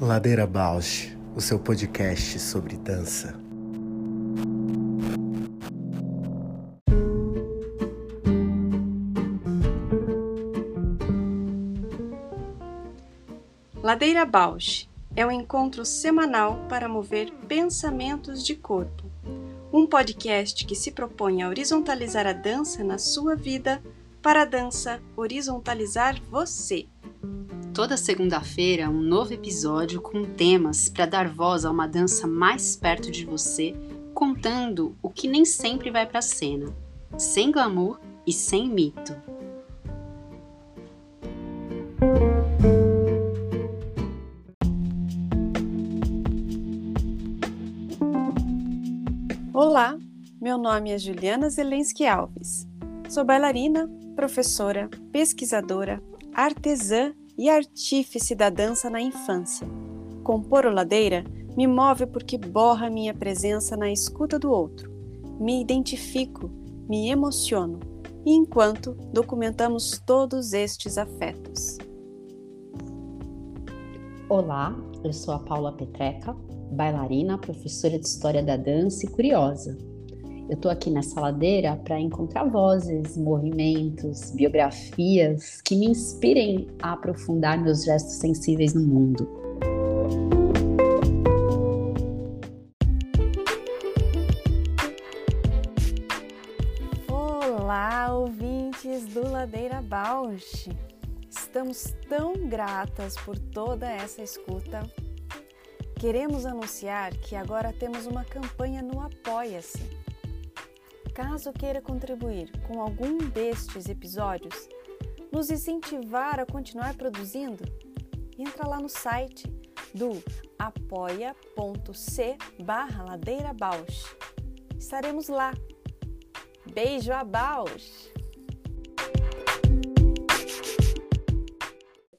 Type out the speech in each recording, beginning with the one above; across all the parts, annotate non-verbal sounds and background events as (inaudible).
Ladeira Bausch, o seu podcast sobre dança. Ladeira Bausch é um encontro semanal para mover pensamentos de corpo. Um podcast que se propõe a horizontalizar a dança na sua vida para a dança horizontalizar você. Toda segunda-feira, um novo episódio com temas para dar voz a uma dança mais perto de você, contando o que nem sempre vai para a cena, sem glamour e sem mito. Olá, meu nome é Juliana Zelensky Alves. Sou bailarina, professora, pesquisadora, artesã e artífice da dança na infância. Compor o ladeira me move porque borra minha presença na escuta do outro. Me identifico, me emociono, e enquanto documentamos todos estes afetos. Olá, eu sou a Paula Petreca, bailarina, professora de História da Dança e curiosa. Eu estou aqui nessa ladeira para encontrar vozes, movimentos, biografias que me inspirem a aprofundar meus gestos sensíveis no mundo. Olá, ouvintes do Ladeira Bausch! Estamos tão gratas por toda essa escuta. Queremos anunciar que agora temos uma campanha no Apoia-se Caso queira contribuir com algum destes episódios, nos incentivar a continuar produzindo, entra lá no site do apoia.c barra Ladeira Bausch. Estaremos lá. Beijo a Bausch!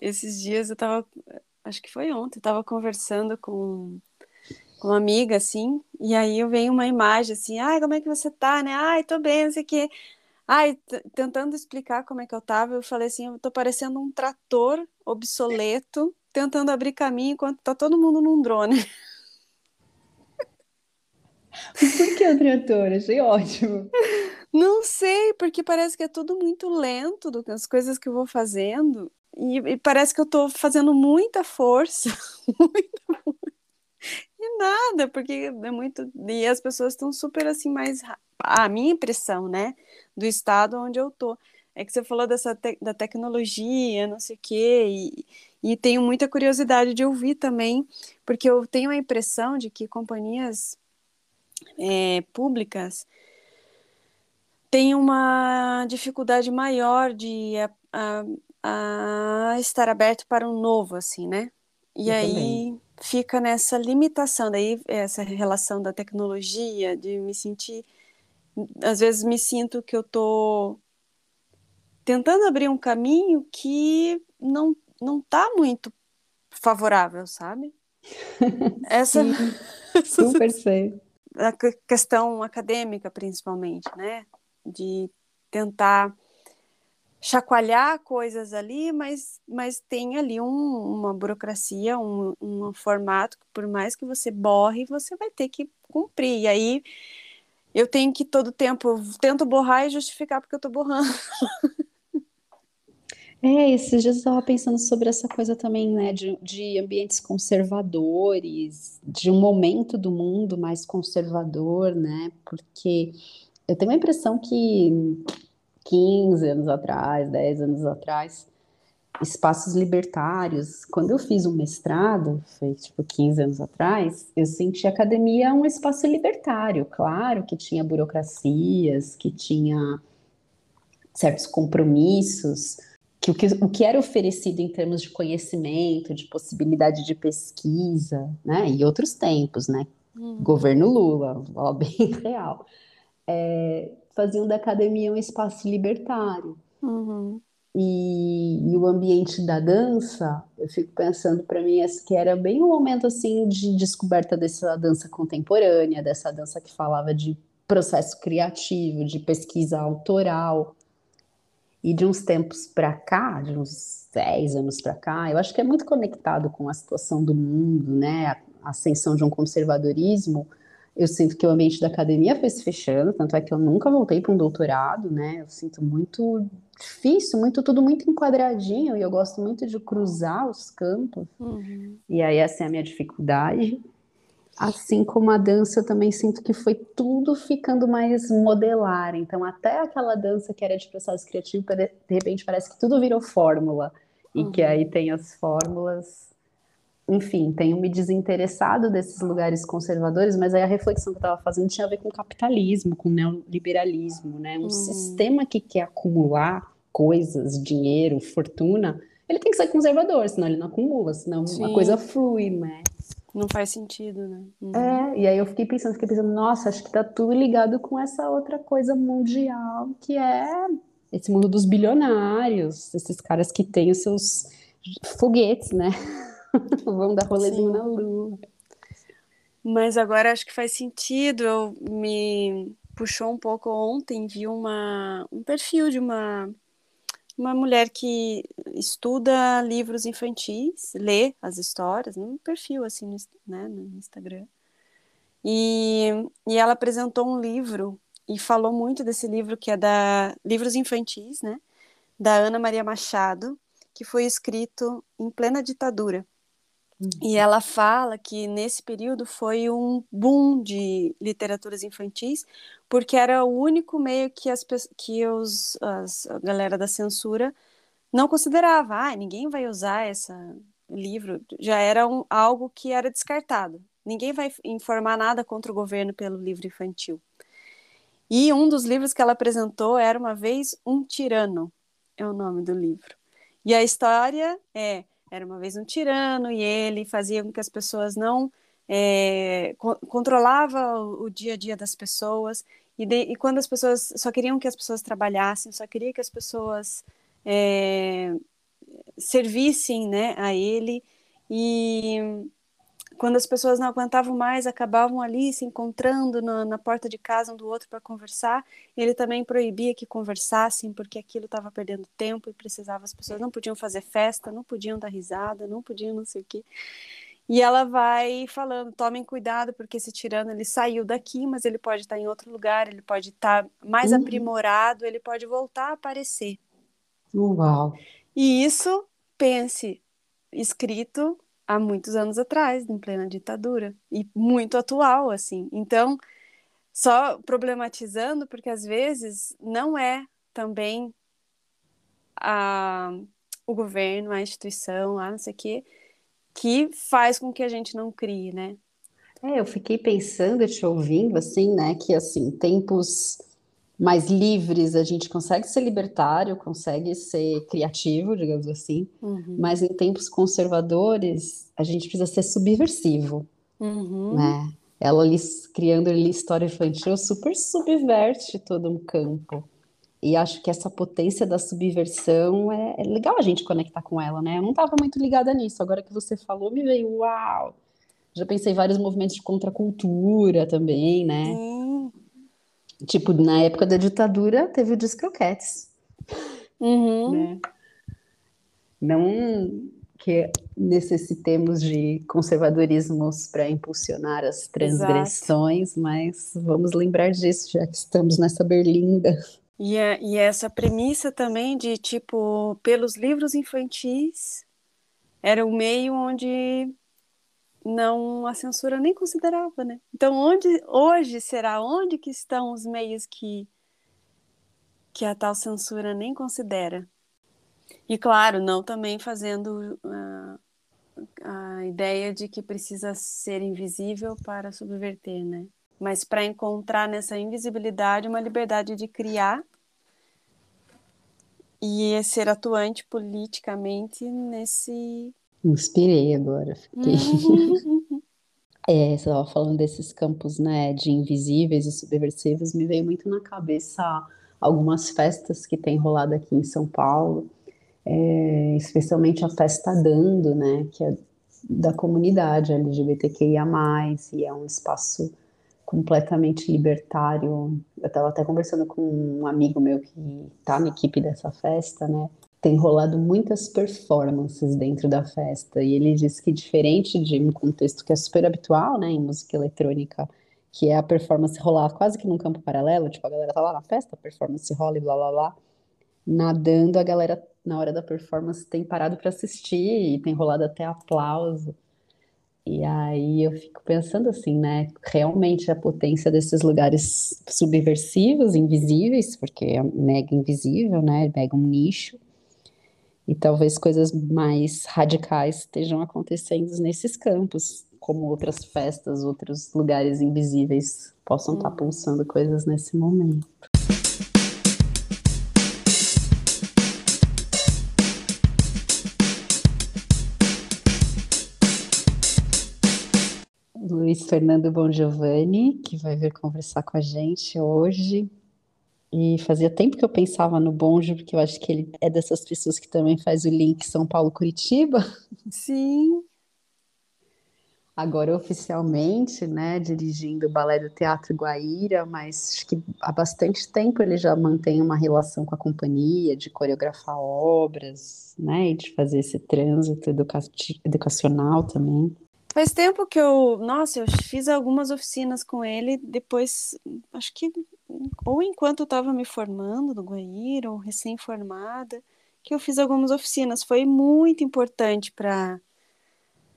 Esses dias eu tava, acho que foi ontem, eu tava conversando com com uma amiga, assim, e aí eu venho uma imagem assim, ai, como é que você tá, né? Ai, tô bem, não sei o quê. Ai, tentando explicar como é que eu tava, eu falei assim, eu tô parecendo um trator obsoleto, tentando abrir caminho enquanto tá todo mundo num drone. (laughs) Por que o trator? Achei ótimo. Não sei, porque parece que é tudo muito lento, as coisas que eu vou fazendo, e, e parece que eu tô fazendo muita força, (laughs) muita força. Nada, porque é muito. E as pessoas estão super assim, mais. A minha impressão, né? Do estado onde eu tô. É que você falou dessa te... da tecnologia, não sei o quê, e, e tenho muita curiosidade de ouvir também, porque eu tenho a impressão de que companhias é, públicas têm uma dificuldade maior de a, a, a estar aberto para um novo, assim, né? E eu aí. Também fica nessa limitação, daí essa relação da tecnologia, de me sentir, às vezes me sinto que eu estou tentando abrir um caminho que não não está muito favorável, sabe? (laughs) (laughs) essa, super sei. A questão acadêmica, principalmente, né? De tentar chacoalhar coisas ali, mas, mas tem ali um, uma burocracia, um, um formato que por mais que você borre, você vai ter que cumprir. E aí eu tenho que todo tempo, tento borrar e justificar porque eu estou borrando. É, esses dias eu estava pensando sobre essa coisa também, né, de, de ambientes conservadores, de um momento do mundo mais conservador, né, porque eu tenho a impressão que 15 anos atrás, 10 anos atrás, espaços libertários. Quando eu fiz um mestrado, foi tipo 15 anos atrás, eu senti a academia um espaço libertário. Claro que tinha burocracias, que tinha certos compromissos, que o que, o que era oferecido em termos de conhecimento, de possibilidade de pesquisa, né, e outros tempos, né, uhum. governo Lula, (laughs) ó, bem real, é, faziam da academia um espaço libertário. Uhum. E, e, o ambiente da dança, eu fico pensando para mim que era bem um momento assim de descoberta dessa dança contemporânea, dessa dança que falava de processo criativo, de pesquisa autoral. E de uns tempos para cá, de uns 10 anos para cá, eu acho que é muito conectado com a situação do mundo, né? A ascensão de um conservadorismo. Eu sinto que o ambiente da academia foi se fechando, tanto é que eu nunca voltei para um doutorado, né? Eu sinto muito difícil, muito tudo muito enquadradinho e eu gosto muito de cruzar os campos. Uhum. E aí essa é a minha dificuldade. Assim como a dança, eu também sinto que foi tudo ficando mais modelar. Então, até aquela dança que era de processo criativo, de repente parece que tudo virou fórmula. E uhum. que aí tem as fórmulas. Enfim, tenho me desinteressado desses lugares conservadores, mas aí a reflexão que eu estava fazendo tinha a ver com capitalismo, com neoliberalismo, né? Um uhum. sistema que quer acumular coisas, dinheiro, fortuna, ele tem que ser conservador, senão ele não acumula, senão Sim. a coisa flui, né? Não faz sentido, né? Uhum. É, e aí eu fiquei pensando, fiquei pensando, nossa, acho que tá tudo ligado com essa outra coisa mundial, que é esse mundo dos bilionários, esses caras que têm os seus foguetes, né? (laughs) Vão dar rolezinho Sim. na lua. Mas agora acho que faz sentido. Eu me puxou um pouco ontem, vi uma, um perfil de uma uma mulher que estuda livros infantis, lê as histórias, num perfil assim no, né, no Instagram. E, e ela apresentou um livro e falou muito desse livro que é da livros infantis, né, da Ana Maria Machado, que foi escrito em plena ditadura. E ela fala que nesse período foi um boom de literaturas infantis, porque era o único meio que, as, que os, as, a galera da censura não considerava. Ah, ninguém vai usar esse livro. Já era um, algo que era descartado. Ninguém vai informar nada contra o governo pelo livro infantil. E um dos livros que ela apresentou era Uma Vez um Tirano, é o nome do livro. E a história é era uma vez um tirano e ele fazia com que as pessoas não é, co controlava o, o, dia a dia das pessoas. E, de, e, quando as pessoas só queriam que as pessoas trabalhassem, só queria que as pessoas é, servissem, né, a ele. E quando as pessoas não aguentavam mais, acabavam ali se encontrando na, na porta de casa um do outro para conversar. ele também proibia que conversassem, porque aquilo estava perdendo tempo e precisava, as pessoas não podiam fazer festa, não podiam dar risada, não podiam não sei o quê. E ela vai falando: tomem cuidado, porque esse tirano ele saiu daqui, mas ele pode estar em outro lugar, ele pode estar mais uhum. aprimorado, ele pode voltar a aparecer. Uau! E isso, pense, escrito há muitos anos atrás, em plena ditadura, e muito atual, assim. Então, só problematizando, porque às vezes não é também a, o governo, a instituição, a não sei o quê, que faz com que a gente não crie, né? É, eu fiquei pensando, te ouvindo, assim, né, que, assim, tempos mais livres, a gente consegue ser libertário, consegue ser criativo, digamos assim, uhum. mas em tempos conservadores, a gente precisa ser subversivo, uhum. né? Ela ali, criando ali história infantil super subverte todo um campo. E acho que essa potência da subversão é, é legal a gente conectar com ela, né? Eu não estava muito ligada nisso. Agora que você falou, me veio, uau! Já pensei em vários movimentos de contracultura também, né? Sim. Tipo, na época da ditadura, teve o Discroquetes. Uhum. Né? Não que necessitemos de conservadorismos para impulsionar as transgressões, Exato. mas vamos lembrar disso, já que estamos nessa berlinda. E, é, e essa premissa também de, tipo, pelos livros infantis, era o meio onde não a censura nem considerava, né? Então, onde hoje será onde que estão os meios que que a tal censura nem considera? E claro, não também fazendo uh, a ideia de que precisa ser invisível para subverter, né? Mas para encontrar nessa invisibilidade uma liberdade de criar e ser atuante politicamente nesse Inspirei agora, fiquei. Uhum. (laughs) é, você estava falando desses campos, né, de invisíveis e subversivos, me veio muito na cabeça algumas festas que tem rolado aqui em São Paulo, é, especialmente a festa Dando, né, que é da comunidade LGBTQIA+, e é um espaço completamente libertário. Eu estava até conversando com um amigo meu que está na equipe dessa festa, né? Tem rolado muitas performances dentro da festa e ele disse que diferente de um contexto que é super habitual, né, em música eletrônica, que é a performance rolar quase que num campo paralelo, tipo a galera tá lá na festa, a performance rola e blá blá blá. Nadando, a galera na hora da performance tem parado para assistir e tem rolado até aplauso. E aí eu fico pensando assim, né? Realmente a potência desses lugares subversivos, invisíveis, porque é mega invisível, né? Mega um nicho. E talvez coisas mais radicais estejam acontecendo nesses campos, como outras festas, outros lugares invisíveis possam estar tá uhum. pulsando coisas nesse momento. Luiz Fernando Bongiovanni, que vai vir conversar com a gente hoje. E fazia tempo que eu pensava no Bonjo, porque eu acho que ele é dessas pessoas que também faz o link São Paulo-Curitiba. Sim. Agora oficialmente, né, dirigindo o Balé do Teatro Guaíra, mas acho que há bastante tempo ele já mantém uma relação com a companhia, de coreografar obras, né, e de fazer esse trânsito educacional também. Faz tempo que eu, nossa, eu fiz algumas oficinas com ele, depois, acho que, ou enquanto eu estava me formando no Guaíra, ou recém-formada, que eu fiz algumas oficinas. Foi muito importante para.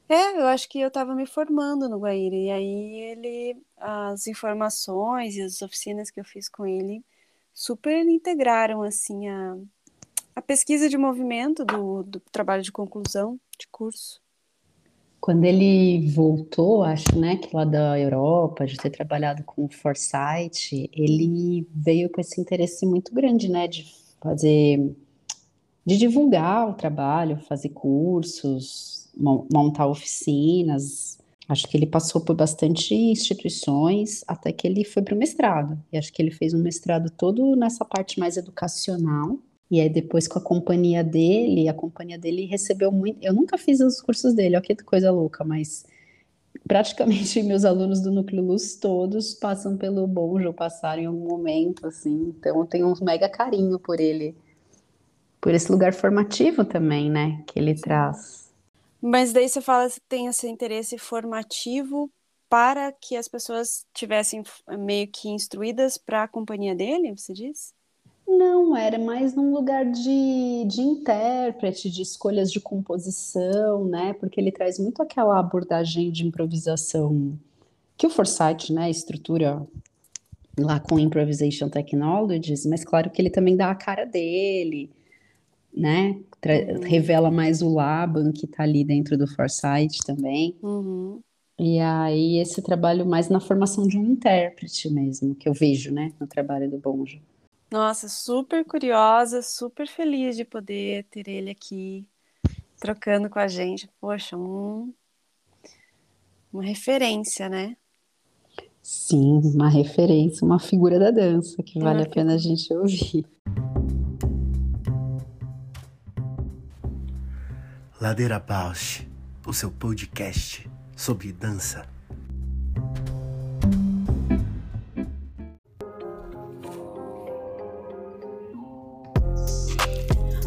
É, eu acho que eu estava me formando no Guaíra, e aí ele, as informações e as oficinas que eu fiz com ele super integraram, assim, a, a pesquisa de movimento do, do trabalho de conclusão de curso. Quando ele voltou, acho, né, que lá da Europa, de ter trabalhado com o Foresight, ele veio com esse interesse muito grande, né, de fazer, de divulgar o trabalho, fazer cursos, montar oficinas. Acho que ele passou por bastante instituições até que ele foi para o mestrado. E acho que ele fez um mestrado todo nessa parte mais educacional e aí depois com a companhia dele, a companhia dele recebeu muito. Eu nunca fiz os cursos dele, olha que coisa louca, mas praticamente (laughs) meus alunos do Núcleo Luz todos passam pelo Bonjo, passaram em algum momento, assim. Então eu tenho um mega carinho por ele, por esse lugar formativo também, né, que ele traz. Mas daí você fala que tem esse interesse formativo para que as pessoas tivessem meio que instruídas para a companhia dele, você diz? Não, era mais num lugar de, de intérprete, de escolhas de composição, né? Porque ele traz muito aquela abordagem de improvisação que o Forsyth, né, estrutura lá com Improvisation Technologies, mas claro que ele também dá a cara dele, né? Uhum. Revela mais o Laban que está ali dentro do Forsyth também. Uhum. E aí esse trabalho mais na formação de um intérprete mesmo, que eu vejo, né, no trabalho do Bonjo. Nossa, super curiosa, super feliz de poder ter ele aqui trocando com a gente. Poxa, um, uma referência, né? Sim, uma referência, uma figura da dança que vale a pena a gente ouvir. Ladeira Bausch, o seu podcast sobre dança.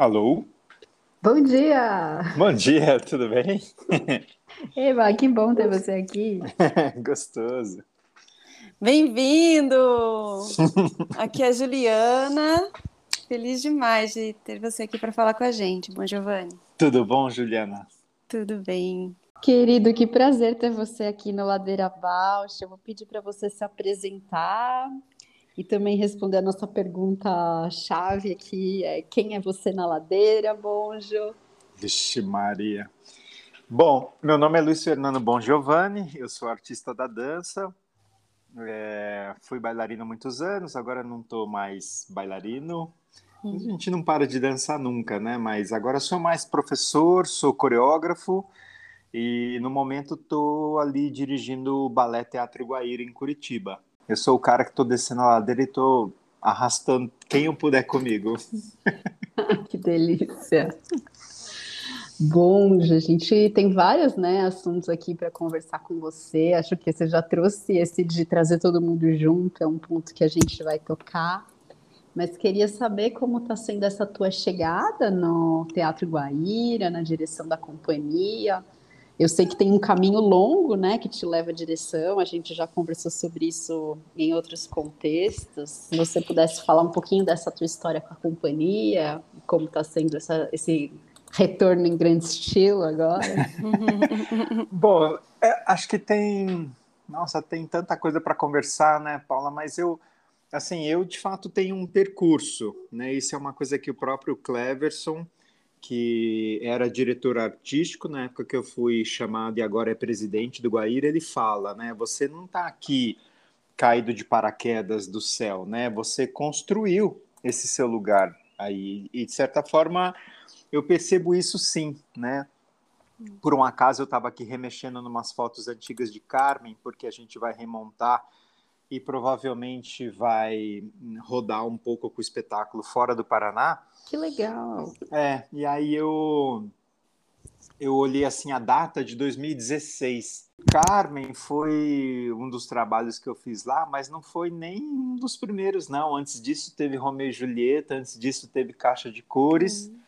Alô? Bom dia! Bom dia, tudo bem? (laughs) Eva, que bom ter você aqui. (laughs) Gostoso. Bem-vindo! (laughs) Aqui é a Juliana. Feliz demais de ter você aqui para falar com a gente. Bom, Giovanni. Tudo bom, Juliana? Tudo bem. Querido, que prazer ter você aqui no Ladeira Bausch. Eu vou pedir para você se apresentar e também responder a nossa pergunta chave aqui, é quem é você na ladeira, Bonjo? Vixe Maria. Bom, meu nome é Luiz Fernando Bon Giovanni, eu sou artista da dança, é, fui bailarino há muitos anos, agora não estou mais bailarino. A gente não para de dançar nunca, né? Mas agora sou mais professor, sou coreógrafo e no momento estou ali dirigindo o Balé Teatro Guaíra em Curitiba. Eu sou o cara que estou descendo a ladeira e estou arrastando quem eu puder comigo. (laughs) que delícia! Bom, a gente tem vários né, assuntos aqui para conversar com você. Acho que você já trouxe esse de trazer todo mundo junto, é um ponto que a gente vai tocar. Mas queria saber como está sendo essa tua chegada no Teatro Guaíra, na direção da companhia. Eu sei que tem um caminho longo, né, que te leva à direção. A gente já conversou sobre isso em outros contextos. Se você pudesse falar um pouquinho dessa tua história com a companhia, como está sendo essa, esse retorno em grande estilo agora? (laughs) Bom, é, acho que tem, nossa, tem tanta coisa para conversar, né, Paula? Mas eu, assim, eu de fato tenho um percurso, né? Isso é uma coisa que o próprio Cleverson, que era diretor artístico na época que eu fui chamado e agora é presidente do Guaíra, ele fala, né? Você não está aqui caído de paraquedas do céu, né? Você construiu esse seu lugar aí e de certa forma eu percebo isso sim, né? Por um acaso eu estava aqui remexendo em umas fotos antigas de Carmen, porque a gente vai remontar e provavelmente vai rodar um pouco com o espetáculo fora do Paraná. Que legal! É, e aí eu eu olhei assim a data de 2016. Carmen foi um dos trabalhos que eu fiz lá, mas não foi nem um dos primeiros, não. Antes disso teve Romeu e Julieta, antes disso teve Caixa de Cores. Uhum.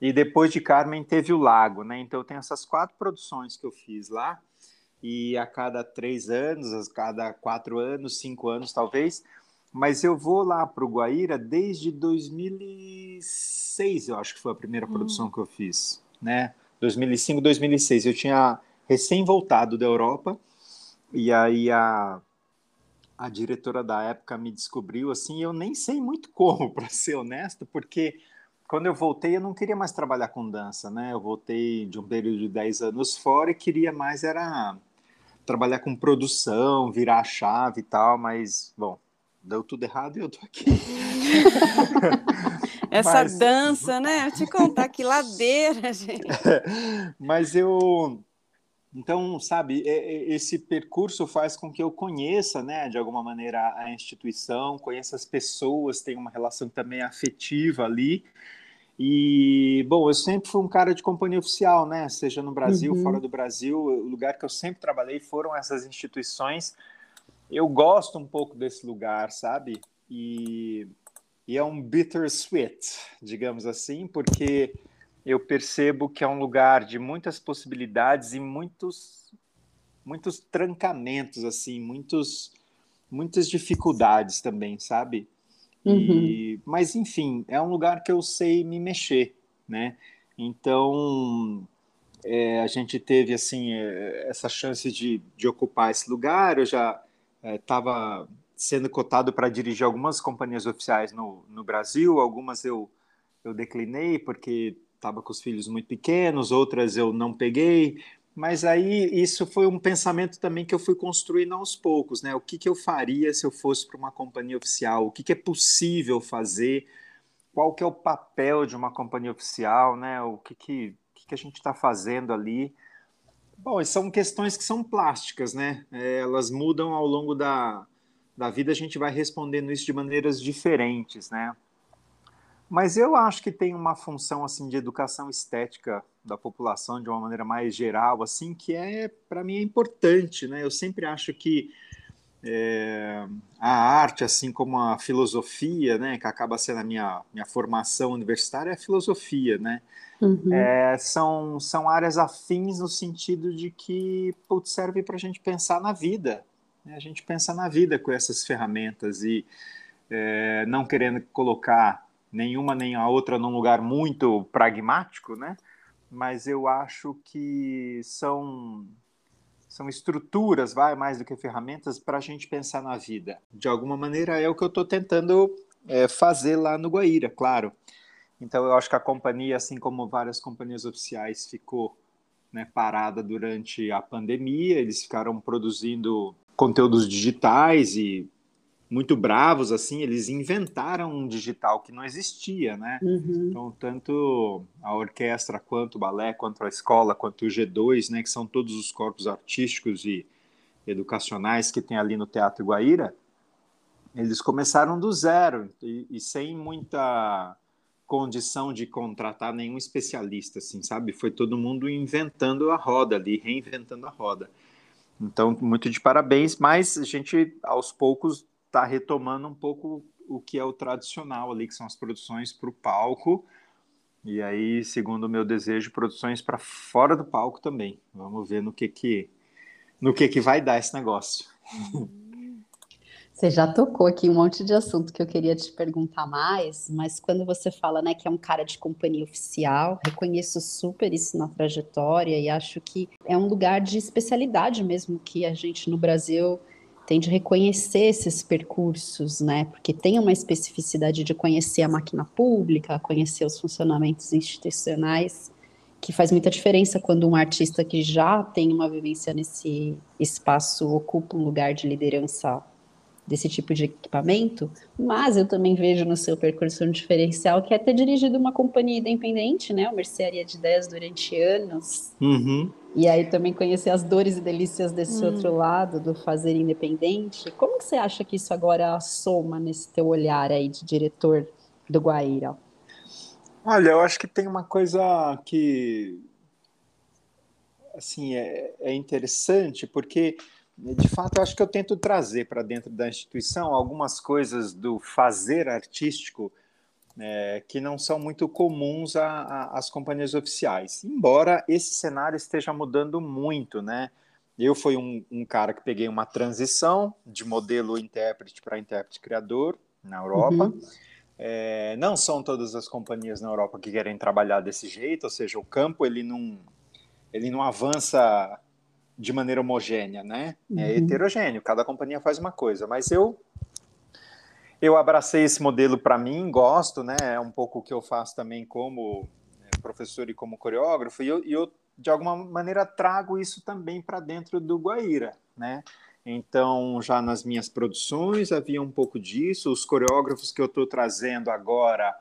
E depois de Carmen teve o Lago, né? Então eu tenho essas quatro produções que eu fiz lá. E a cada três anos, a cada quatro anos, cinco anos talvez. Mas eu vou lá para o Guaíra desde 2006, eu acho que foi a primeira hum. produção que eu fiz, né? 2005, 2006. Eu tinha recém voltado da Europa e aí a, a diretora da época me descobriu assim. Eu nem sei muito como, (laughs) para ser honesto, porque quando eu voltei, eu não queria mais trabalhar com dança, né? Eu voltei de um período de 10 anos fora e queria mais era trabalhar com produção, virar a chave e tal, mas, bom, deu tudo errado e eu tô aqui. (laughs) Essa mas... dança, né? Eu te contar que ladeira, (laughs) gente. (laughs) mas eu então, sabe, esse percurso faz com que eu conheça, né, de alguma maneira, a instituição, conheça as pessoas, tenha uma relação também afetiva ali, e, bom, eu sempre fui um cara de companhia oficial, né? Seja no Brasil, uhum. fora do Brasil, o lugar que eu sempre trabalhei foram essas instituições. Eu gosto um pouco desse lugar, sabe? E, e é um bittersweet, digamos assim, porque eu percebo que é um lugar de muitas possibilidades e muitos muitos trancamentos assim, muitos muitas dificuldades também, sabe? E, uhum. Mas, enfim, é um lugar que eu sei me mexer, né? Então, é, a gente teve, assim, é, essa chance de, de ocupar esse lugar. Eu já estava é, sendo cotado para dirigir algumas companhias oficiais no, no Brasil. Algumas eu, eu declinei porque estava com os filhos muito pequenos, outras eu não peguei. Mas aí isso foi um pensamento também que eu fui construindo aos poucos, né? O que, que eu faria se eu fosse para uma companhia oficial? O que, que é possível fazer? Qual que é o papel de uma companhia oficial, né? O que, que, que, que a gente está fazendo ali? Bom, são questões que são plásticas, né? É, elas mudam ao longo da, da vida, a gente vai respondendo isso de maneiras diferentes, né? Mas eu acho que tem uma função assim de educação estética da população de uma maneira mais geral, assim, que é para mim é importante, né? Eu sempre acho que é, a arte, assim como a filosofia, né, que acaba sendo a minha, minha formação universitária, é a filosofia, né? Uhum. É, são, são áreas afins no sentido de que putz, serve para a gente pensar na vida. Né? A gente pensa na vida com essas ferramentas e é, não querendo colocar nenhuma nem a outra num lugar muito pragmático, né? Mas eu acho que são são estruturas, vai mais do que ferramentas para a gente pensar na vida. De alguma maneira é o que eu estou tentando é, fazer lá no Guaíra, claro. Então eu acho que a companhia, assim como várias companhias oficiais, ficou né, parada durante a pandemia. Eles ficaram produzindo conteúdos digitais e muito bravos assim. Eles inventaram um digital que não existia, né? Uhum. Então tanto a orquestra quanto o balé, quanto a escola, quanto o G2, né, que são todos os corpos artísticos e educacionais que tem ali no Teatro Guaíra, eles começaram do zero e, e sem muita condição de contratar nenhum especialista, assim, sabe? Foi todo mundo inventando a roda ali, reinventando a roda. Então, muito de parabéns, mas a gente, aos poucos, está retomando um pouco o que é o tradicional ali, que são as produções para o palco, e aí, segundo o meu desejo, produções para fora do palco também. Vamos ver no que que, no que, que vai dar esse negócio. Você já tocou aqui um monte de assunto que eu queria te perguntar mais, mas quando você fala, né, que é um cara de companhia oficial, reconheço super isso na trajetória e acho que é um lugar de especialidade mesmo que a gente no Brasil tem de reconhecer esses percursos, né? Porque tem uma especificidade de conhecer a máquina pública, conhecer os funcionamentos institucionais, que faz muita diferença quando um artista que já tem uma vivência nesse espaço ocupa um lugar de liderança desse tipo de equipamento, mas eu também vejo no seu percurso um diferencial que é ter dirigido uma companhia independente, né, o Mercearia de Ideias durante anos, uhum. E aí também conhecer as dores e delícias desse hum. outro lado, do fazer independente. Como que você acha que isso agora soma nesse teu olhar aí de diretor do Guaíra? Olha, eu acho que tem uma coisa que assim é, é interessante porque de fato, eu acho que eu tento trazer para dentro da instituição algumas coisas do fazer artístico é, que não são muito comuns às companhias oficiais. Embora esse cenário esteja mudando muito, né? Eu fui um, um cara que peguei uma transição de modelo intérprete para intérprete criador na Europa. Uhum. É, não são todas as companhias na Europa que querem trabalhar desse jeito, ou seja, o campo ele não, ele não avança de maneira homogênea, né? É uhum. É heterogêneo, cada companhia faz uma coisa, mas eu eu abracei esse modelo para mim, gosto, né? É um pouco o que eu faço também como né, professor e como coreógrafo, e eu, eu de alguma maneira trago isso também para dentro do Guaíra, né? Então, já nas minhas produções havia um pouco disso, os coreógrafos que eu estou trazendo agora,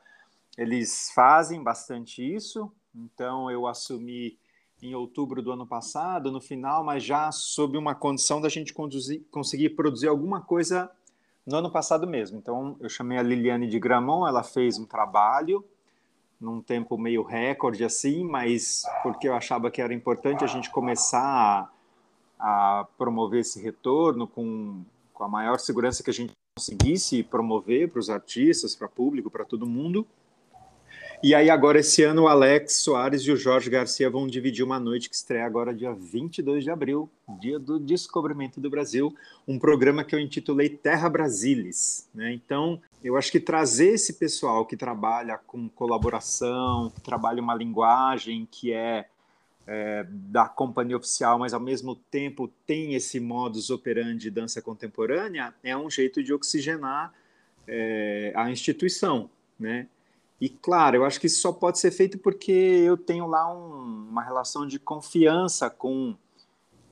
eles fazem bastante isso, então eu assumi em outubro do ano passado, no final, mas já sob uma condição da gente conduzir, conseguir produzir alguma coisa no ano passado mesmo. Então, eu chamei a Liliane de Gramont, ela fez um trabalho num tempo meio recorde assim, mas porque eu achava que era importante a gente começar a, a promover esse retorno com, com a maior segurança que a gente conseguisse promover para os artistas, para o público, para todo mundo. E aí, agora, esse ano, o Alex Soares e o Jorge Garcia vão dividir uma noite que estreia agora, dia 22 de abril, dia do descobrimento do Brasil, um programa que eu intitulei Terra Brasilis. Né? Então, eu acho que trazer esse pessoal que trabalha com colaboração, que trabalha uma linguagem que é, é da companhia oficial, mas ao mesmo tempo tem esse modus operandi de dança contemporânea, é um jeito de oxigenar é, a instituição, né? E claro, eu acho que isso só pode ser feito porque eu tenho lá um, uma relação de confiança com,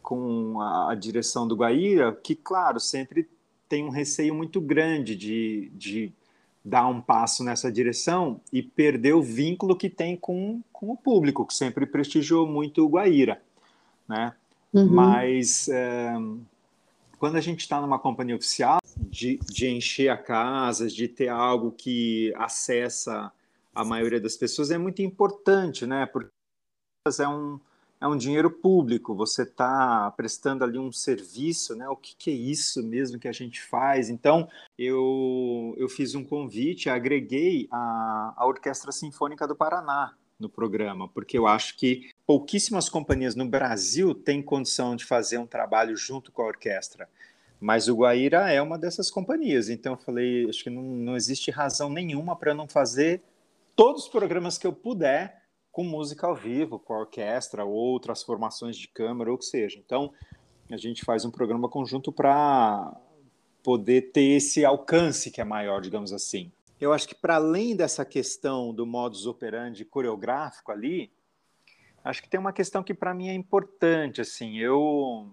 com a, a, direção do Guaíra, que, claro, sempre tem um receio muito grande de, de dar um passo nessa direção e perder o vínculo que tem com, com o público, que sempre prestigiou muito o Guaíra. Né? Uhum. Mas é, quando a gente está numa companhia oficial, de, de encher a casa, de ter algo que acessa a maioria das pessoas é muito importante, né? Porque é um, é um dinheiro público, você está prestando ali um serviço, né? O que, que, é isso mesmo que a gente faz? Então, eu, eu fiz um convite, agreguei a, a Orquestra Sinfônica do Paraná no programa, porque eu acho que pouquíssimas companhias no Brasil têm condição de fazer um trabalho junto com a orquestra. Mas o Guaíra é uma dessas companhias, então eu falei, acho que não, não existe razão nenhuma para não fazer todos os programas que eu puder com música ao vivo, com a orquestra, outras formações de câmara, ou o que seja. Então, a gente faz um programa conjunto para poder ter esse alcance que é maior, digamos assim. eu acho que para além dessa questão do modus operandi coreográfico ali, acho que tem uma questão que para mim é importante, assim, eu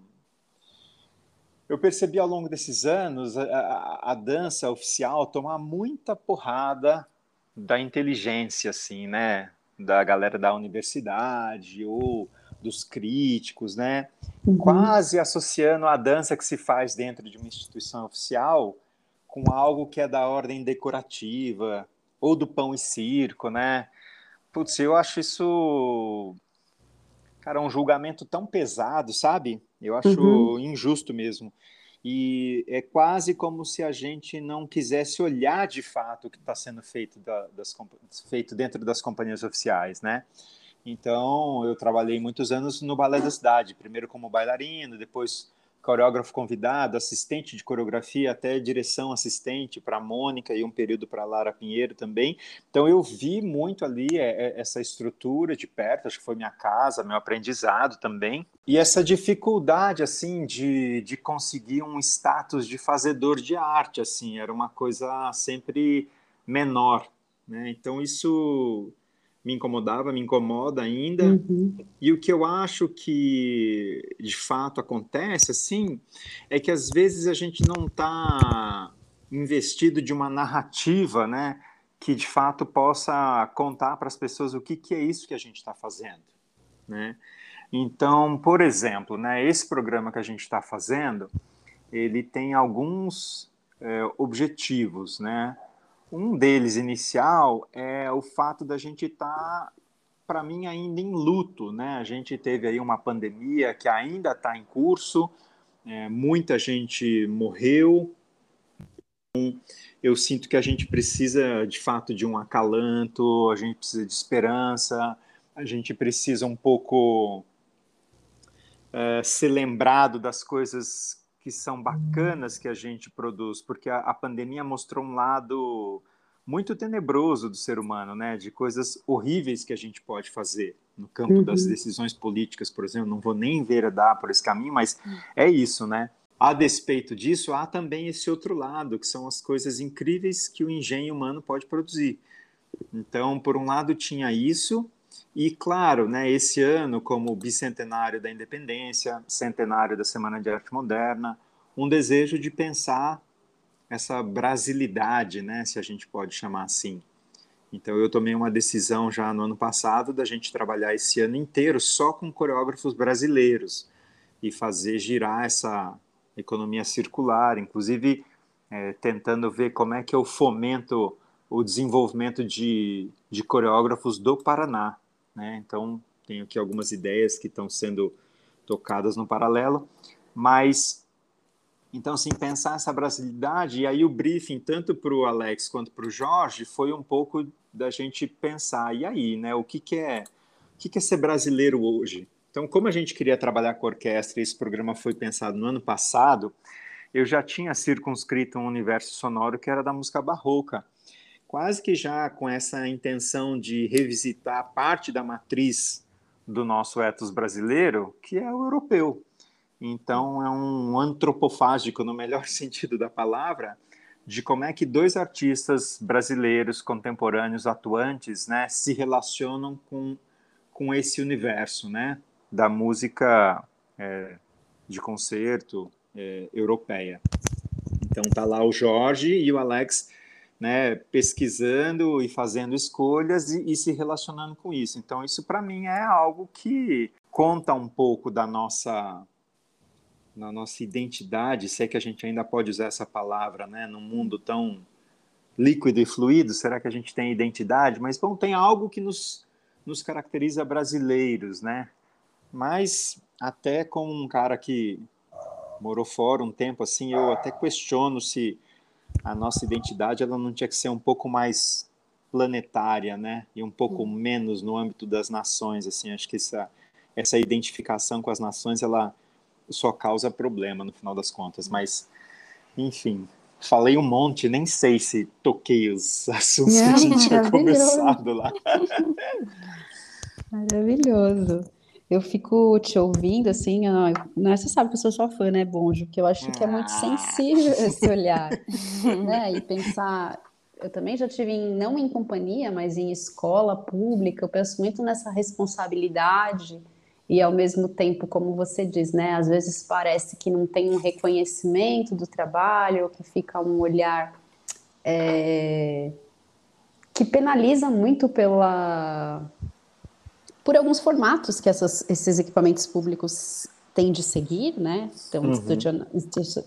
eu percebi ao longo desses anos a, a, a, dança oficial tomar muita porrada da inteligência, assim, né? Da galera da universidade ou dos críticos, né? Uhum. Quase associando a dança que se faz dentro de uma instituição oficial com algo que é da ordem decorativa ou do pão e circo, né? Putz, eu acho isso, cara, um julgamento tão pesado, sabe? Eu acho uhum. injusto mesmo. E é quase como se a gente não quisesse olhar de fato o que está sendo feito, da, das, feito dentro das companhias oficiais, né? Então, eu trabalhei muitos anos no Balé da Cidade, primeiro como bailarino, depois coreógrafo convidado, assistente de coreografia, até direção assistente para a Mônica e um período para a Lara Pinheiro também. Então eu vi muito ali é, é, essa estrutura de perto, acho que foi minha casa, meu aprendizado também. E essa dificuldade, assim, de, de conseguir um status de fazedor de arte, assim, era uma coisa sempre menor, né? Então isso me incomodava, me incomoda ainda. Uhum. E o que eu acho que de fato acontece, assim, é que às vezes a gente não está investido de uma narrativa, né, que de fato possa contar para as pessoas o que, que é isso que a gente está fazendo, né? Então, por exemplo, né, esse programa que a gente está fazendo, ele tem alguns é, objetivos, né? Um deles inicial é o fato da gente estar, tá, para mim, ainda em luto, né? A gente teve aí uma pandemia que ainda está em curso, é, muita gente morreu. Eu sinto que a gente precisa, de fato, de um acalanto, a gente precisa de esperança, a gente precisa um pouco é, ser lembrado das coisas que são bacanas que a gente produz, porque a, a pandemia mostrou um lado muito tenebroso do ser humano, né? De coisas horríveis que a gente pode fazer no campo uhum. das decisões políticas, por exemplo. Não vou nem enveredar por esse caminho, mas é isso, né? A despeito disso, há também esse outro lado, que são as coisas incríveis que o engenho humano pode produzir. Então, por um lado, tinha isso, e claro, né, esse ano, como bicentenário da independência, centenário da Semana de Arte Moderna, um desejo de pensar essa brasilidade, né, se a gente pode chamar assim. Então eu tomei uma decisão já no ano passado da gente trabalhar esse ano inteiro só com coreógrafos brasileiros e fazer girar essa economia circular, inclusive é, tentando ver como é que eu fomento o desenvolvimento de, de coreógrafos do Paraná, né? Então, tenho aqui algumas ideias que estão sendo tocadas no paralelo, mas então, assim, pensar essa brasilidade, e aí o briefing, tanto para o Alex quanto para o Jorge, foi um pouco da gente pensar, e aí, né, o que, que é o que, que é ser brasileiro hoje? Então, como a gente queria trabalhar com orquestra, e esse programa foi pensado no ano passado, eu já tinha circunscrito um universo sonoro que era da música barroca quase que já com essa intenção de revisitar parte da matriz do nosso ethos brasileiro, que é o europeu. Então, é um antropofágico, no melhor (laughs) sentido da palavra, de como é que dois artistas brasileiros contemporâneos atuantes né, se relacionam com, com esse universo né, da música é, de concerto é, europeia. Então, tá lá o Jorge e o Alex né, pesquisando e fazendo escolhas e, e se relacionando com isso. Então, isso para mim é algo que conta um pouco da nossa na nossa identidade, se é que a gente ainda pode usar essa palavra, né, num mundo tão líquido e fluido, será que a gente tem identidade? Mas bom, tem algo que nos nos caracteriza brasileiros, né? Mas até como um cara que morou fora um tempo assim, eu até questiono se a nossa identidade ela não tinha que ser um pouco mais planetária, né? E um pouco menos no âmbito das nações, assim. Acho que essa essa identificação com as nações ela só causa problema no final das contas. Mas, enfim, falei um monte, nem sei se toquei os (laughs) assuntos que a gente tinha começado lá. (laughs) Maravilhoso eu fico te ouvindo, assim, ó, né, você sabe que eu sou sua fã, né, Bonjo? Que eu acho que é muito ah. sensível (laughs) esse olhar, (laughs) né? E pensar, eu também já tive em, não em companhia, mas em escola pública, eu penso muito nessa responsabilidade e ao mesmo tempo, como você diz, né, às vezes parece que não tem um reconhecimento do trabalho, que fica um olhar é, que penaliza muito pela por alguns formatos que essas, esses equipamentos públicos têm de seguir, né? Estão uhum.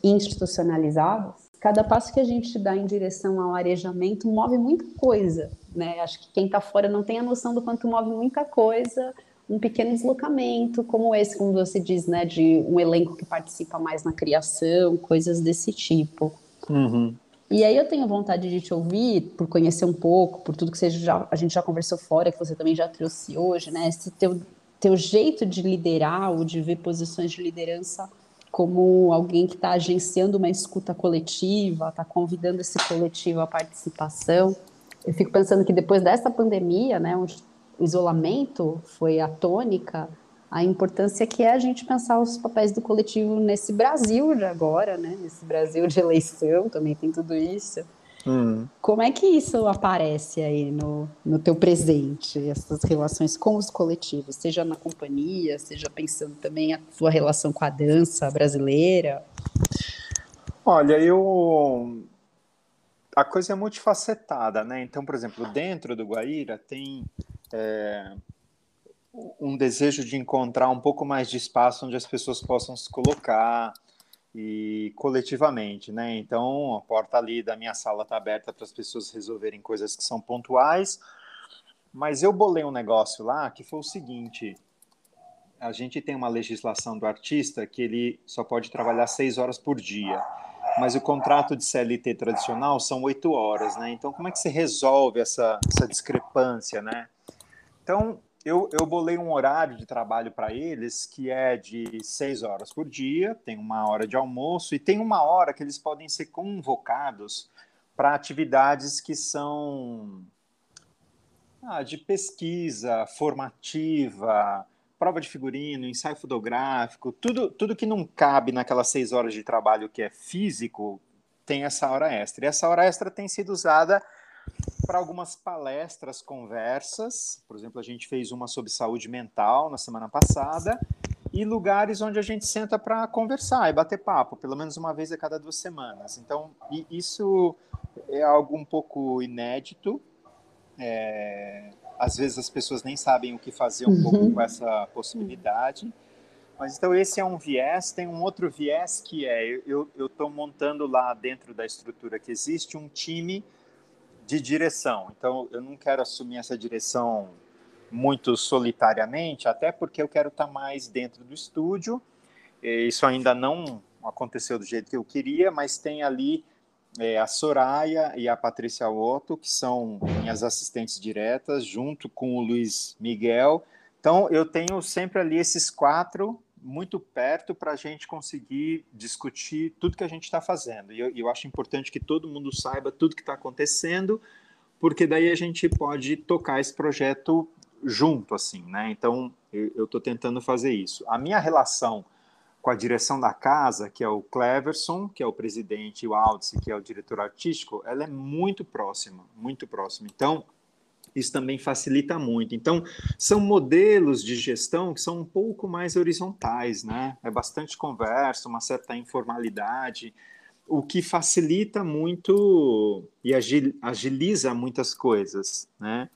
institucionalizados. Cada passo que a gente dá em direção ao arejamento move muita coisa, né? Acho que quem está fora não tem a noção do quanto move muita coisa um pequeno deslocamento, como esse, como você diz, né, de um elenco que participa mais na criação, coisas desse tipo. Uhum. E aí eu tenho vontade de te ouvir, por conhecer um pouco, por tudo que você já, a gente já conversou fora, que você também já trouxe hoje, né? Esse teu, teu jeito de liderar ou de ver posições de liderança como alguém que está agenciando uma escuta coletiva, está convidando esse coletivo à participação. Eu fico pensando que depois dessa pandemia, né, o isolamento foi a tônica, a importância que é a gente pensar os papéis do coletivo nesse Brasil de agora, né? Nesse Brasil de eleição também tem tudo isso. Hum. Como é que isso aparece aí no, no teu presente, essas relações com os coletivos, seja na companhia, seja pensando também a tua relação com a dança brasileira? Olha, eu a coisa é multifacetada, né? Então, por exemplo, dentro do Guaíra tem é, um desejo de encontrar um pouco mais de espaço onde as pessoas possam se colocar e coletivamente, né? Então, a porta ali da minha sala está aberta para as pessoas resolverem coisas que são pontuais. Mas eu bolei um negócio lá que foi o seguinte: a gente tem uma legislação do artista que ele só pode trabalhar seis horas por dia, mas o contrato de CLT tradicional são oito horas, né? Então, como é que se resolve essa, essa discrepância, né? Então, eu, eu bolei um horário de trabalho para eles que é de seis horas por dia, tem uma hora de almoço e tem uma hora que eles podem ser convocados para atividades que são ah, de pesquisa, formativa, prova de figurino, ensaio fotográfico, tudo, tudo que não cabe naquelas seis horas de trabalho que é físico, tem essa hora extra. E essa hora extra tem sido usada para algumas palestras, conversas. Por exemplo, a gente fez uma sobre saúde mental na semana passada e lugares onde a gente senta para conversar e bater papo, pelo menos uma vez a cada duas semanas. Então, isso é algo um pouco inédito. É, às vezes as pessoas nem sabem o que fazer um uhum. pouco com essa possibilidade. Mas então esse é um viés. Tem um outro viés que é eu estou montando lá dentro da estrutura que existe um time de direção. Então, eu não quero assumir essa direção muito solitariamente, até porque eu quero estar mais dentro do estúdio. Isso ainda não aconteceu do jeito que eu queria, mas tem ali é, a Soraya e a Patrícia Otto, que são minhas assistentes diretas, junto com o Luiz Miguel. Então, eu tenho sempre ali esses quatro muito perto para a gente conseguir discutir tudo que a gente está fazendo. E eu, eu, acho importante que todo mundo saiba tudo que está acontecendo, porque daí a gente pode tocar esse projeto junto, assim, né? Então, eu estou tentando fazer isso. A minha relação com a direção da casa, que é o Cleverson, que é o presidente, e o Aldice, que é o diretor artístico, ela é muito próxima, muito próxima. Então, isso também facilita muito. Então, são modelos de gestão que são um pouco mais horizontais, né? É bastante conversa, uma certa informalidade, o que facilita muito e agiliza muitas coisas, né?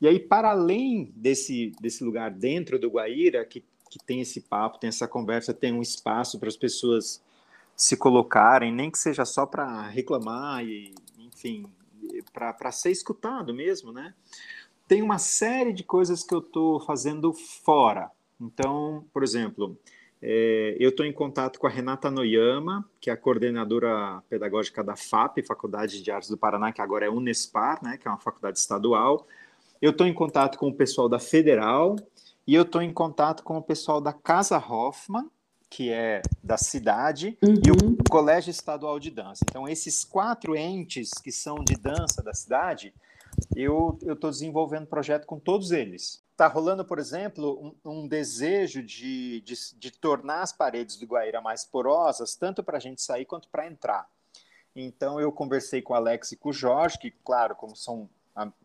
E aí, para além desse, desse lugar dentro do Guaíra, que, que tem esse papo, tem essa conversa, tem um espaço para as pessoas se colocarem, nem que seja só para reclamar e, enfim, para ser escutado mesmo, né? Tem uma série de coisas que eu estou fazendo fora. Então, por exemplo, é, eu estou em contato com a Renata Noyama, que é a coordenadora pedagógica da FAP, Faculdade de Artes do Paraná, que agora é Unespar, né, que é uma faculdade estadual. Eu estou em contato com o pessoal da Federal e eu estou em contato com o pessoal da Casa Hoffman, que é da cidade, uhum. e o uhum. Colégio Estadual de Dança. Então, esses quatro entes que são de dança da cidade, eu estou desenvolvendo projeto com todos eles. Está rolando, por exemplo, um, um desejo de, de, de, tornar as paredes do Guaíra mais porosas, tanto para a gente sair quanto para entrar. Então eu conversei com o Alex e com o Jorge, que, claro, como são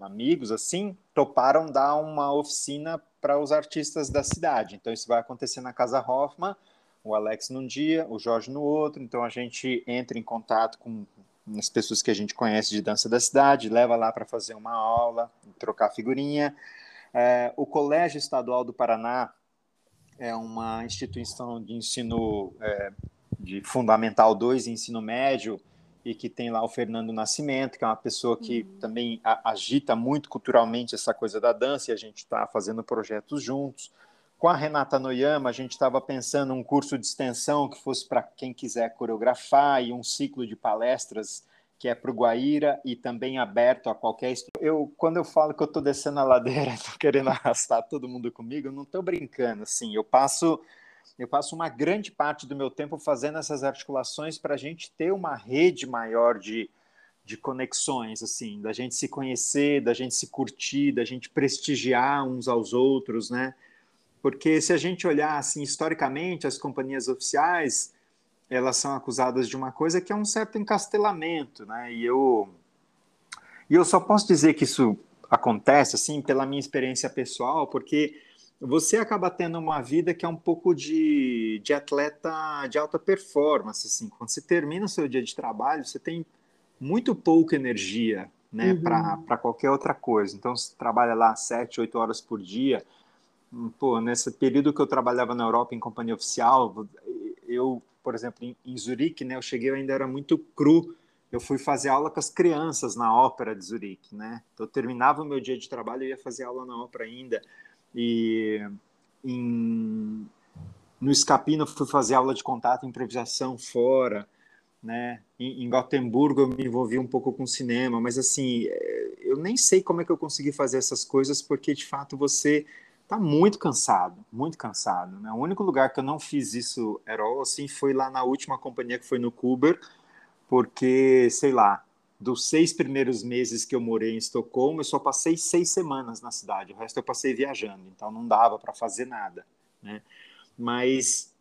amigos assim, toparam dar uma oficina para os artistas da cidade. Então isso vai acontecer na Casa Hoffman, o Alex num dia, o Jorge no outro. Então a gente entra em contato com as pessoas que a gente conhece de dança da cidade, leva lá para fazer uma aula, trocar figurinha. É, o Colégio Estadual do Paraná é uma instituição de ensino é, de Fundamental 2 e ensino médio, e que tem lá o Fernando Nascimento, que é uma pessoa que uhum. também agita muito culturalmente essa coisa da dança, e a gente está fazendo projetos juntos. Com a Renata Noyama, a gente estava pensando um curso de extensão que fosse para quem quiser coreografar e um ciclo de palestras que é para o Guaíra e também aberto a qualquer. Eu, quando eu falo que eu estou descendo a ladeira, (laughs) estou querendo arrastar todo mundo comigo, eu não estou brincando. Assim, eu passo eu passo uma grande parte do meu tempo fazendo essas articulações para a gente ter uma rede maior de, de conexões, assim, da gente se conhecer, da gente se curtir, da gente prestigiar uns aos outros, né? Porque se a gente olhar assim historicamente, as companhias oficiais elas são acusadas de uma coisa que é um certo encastelamento, né? E eu e eu só posso dizer que isso acontece assim pela minha experiência pessoal, porque você acaba tendo uma vida que é um pouco de, de atleta de alta performance. Assim. Quando você termina o seu dia de trabalho, você tem muito pouca energia né, uhum. para qualquer outra coisa. Então, você trabalha lá sete, oito horas por dia. Pô, nesse período que eu trabalhava na Europa em companhia oficial, eu, por exemplo, em, em Zurique, né, eu cheguei, eu ainda era muito cru. Eu fui fazer aula com as crianças na ópera de Zurique, né? Então, eu terminava o meu dia de trabalho e ia fazer aula na ópera ainda. E em, no Escapino fui fazer aula de contato, improvisação fora, né? Em, em Gotemburgo eu me envolvi um pouco com cinema, mas assim, é, eu nem sei como é que eu consegui fazer essas coisas, porque de fato você está muito cansado, muito cansado. Né? O único lugar que eu não fiz isso era assim foi lá na última companhia que foi no Kuber, porque sei lá, dos seis primeiros meses que eu morei em Estocolmo, eu só passei seis semanas na cidade, o resto eu passei viajando, então não dava para fazer nada, né? Mas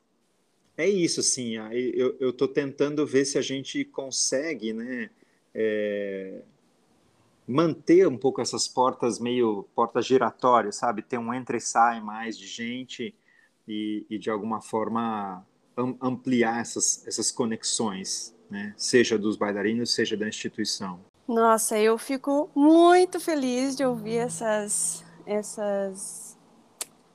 é isso, assim, eu estou tentando ver se a gente consegue, né, é, manter um pouco essas portas meio portas giratórias, sabe? Ter um entra e sai mais de gente e, e de alguma forma ampliar essas, essas conexões, né? seja dos bailarinos, seja da instituição. Nossa, eu fico muito feliz de ouvir essas, essas,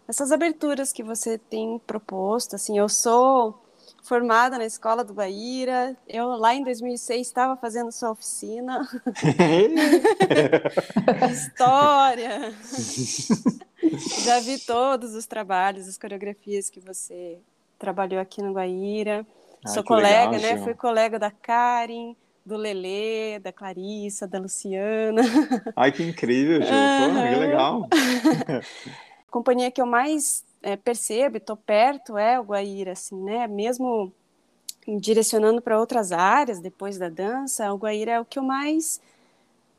essas aberturas que você tem proposto. Assim, eu sou formada na escola do Guaíra. Eu lá em 2006 estava fazendo sua oficina. (laughs) História. (laughs) Já vi todos os trabalhos, as coreografias que você trabalhou aqui no Guaíra. Sou colega, legal, né? Fui colega da Karen, do Lelê, da Clarissa, da Luciana. Ai, que incrível, Ju. Uhum. Pô, que legal. (laughs) A companhia que eu mais é, percebo e tô perto é o Guaíra, assim, né? Mesmo direcionando para outras áreas depois da dança, o Guaíra é o que eu mais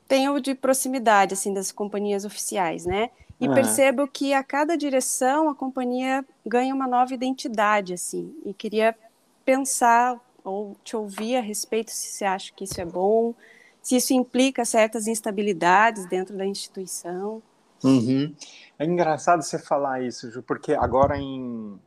tenho de proximidade, assim, das companhias oficiais, né? E uhum. percebo que a cada direção a companhia ganha uma nova identidade, assim. E queria pensar ou te ouvir a respeito se você acha que isso é bom, se isso implica certas instabilidades dentro da instituição. Uhum. É engraçado você falar isso, Ju, porque agora em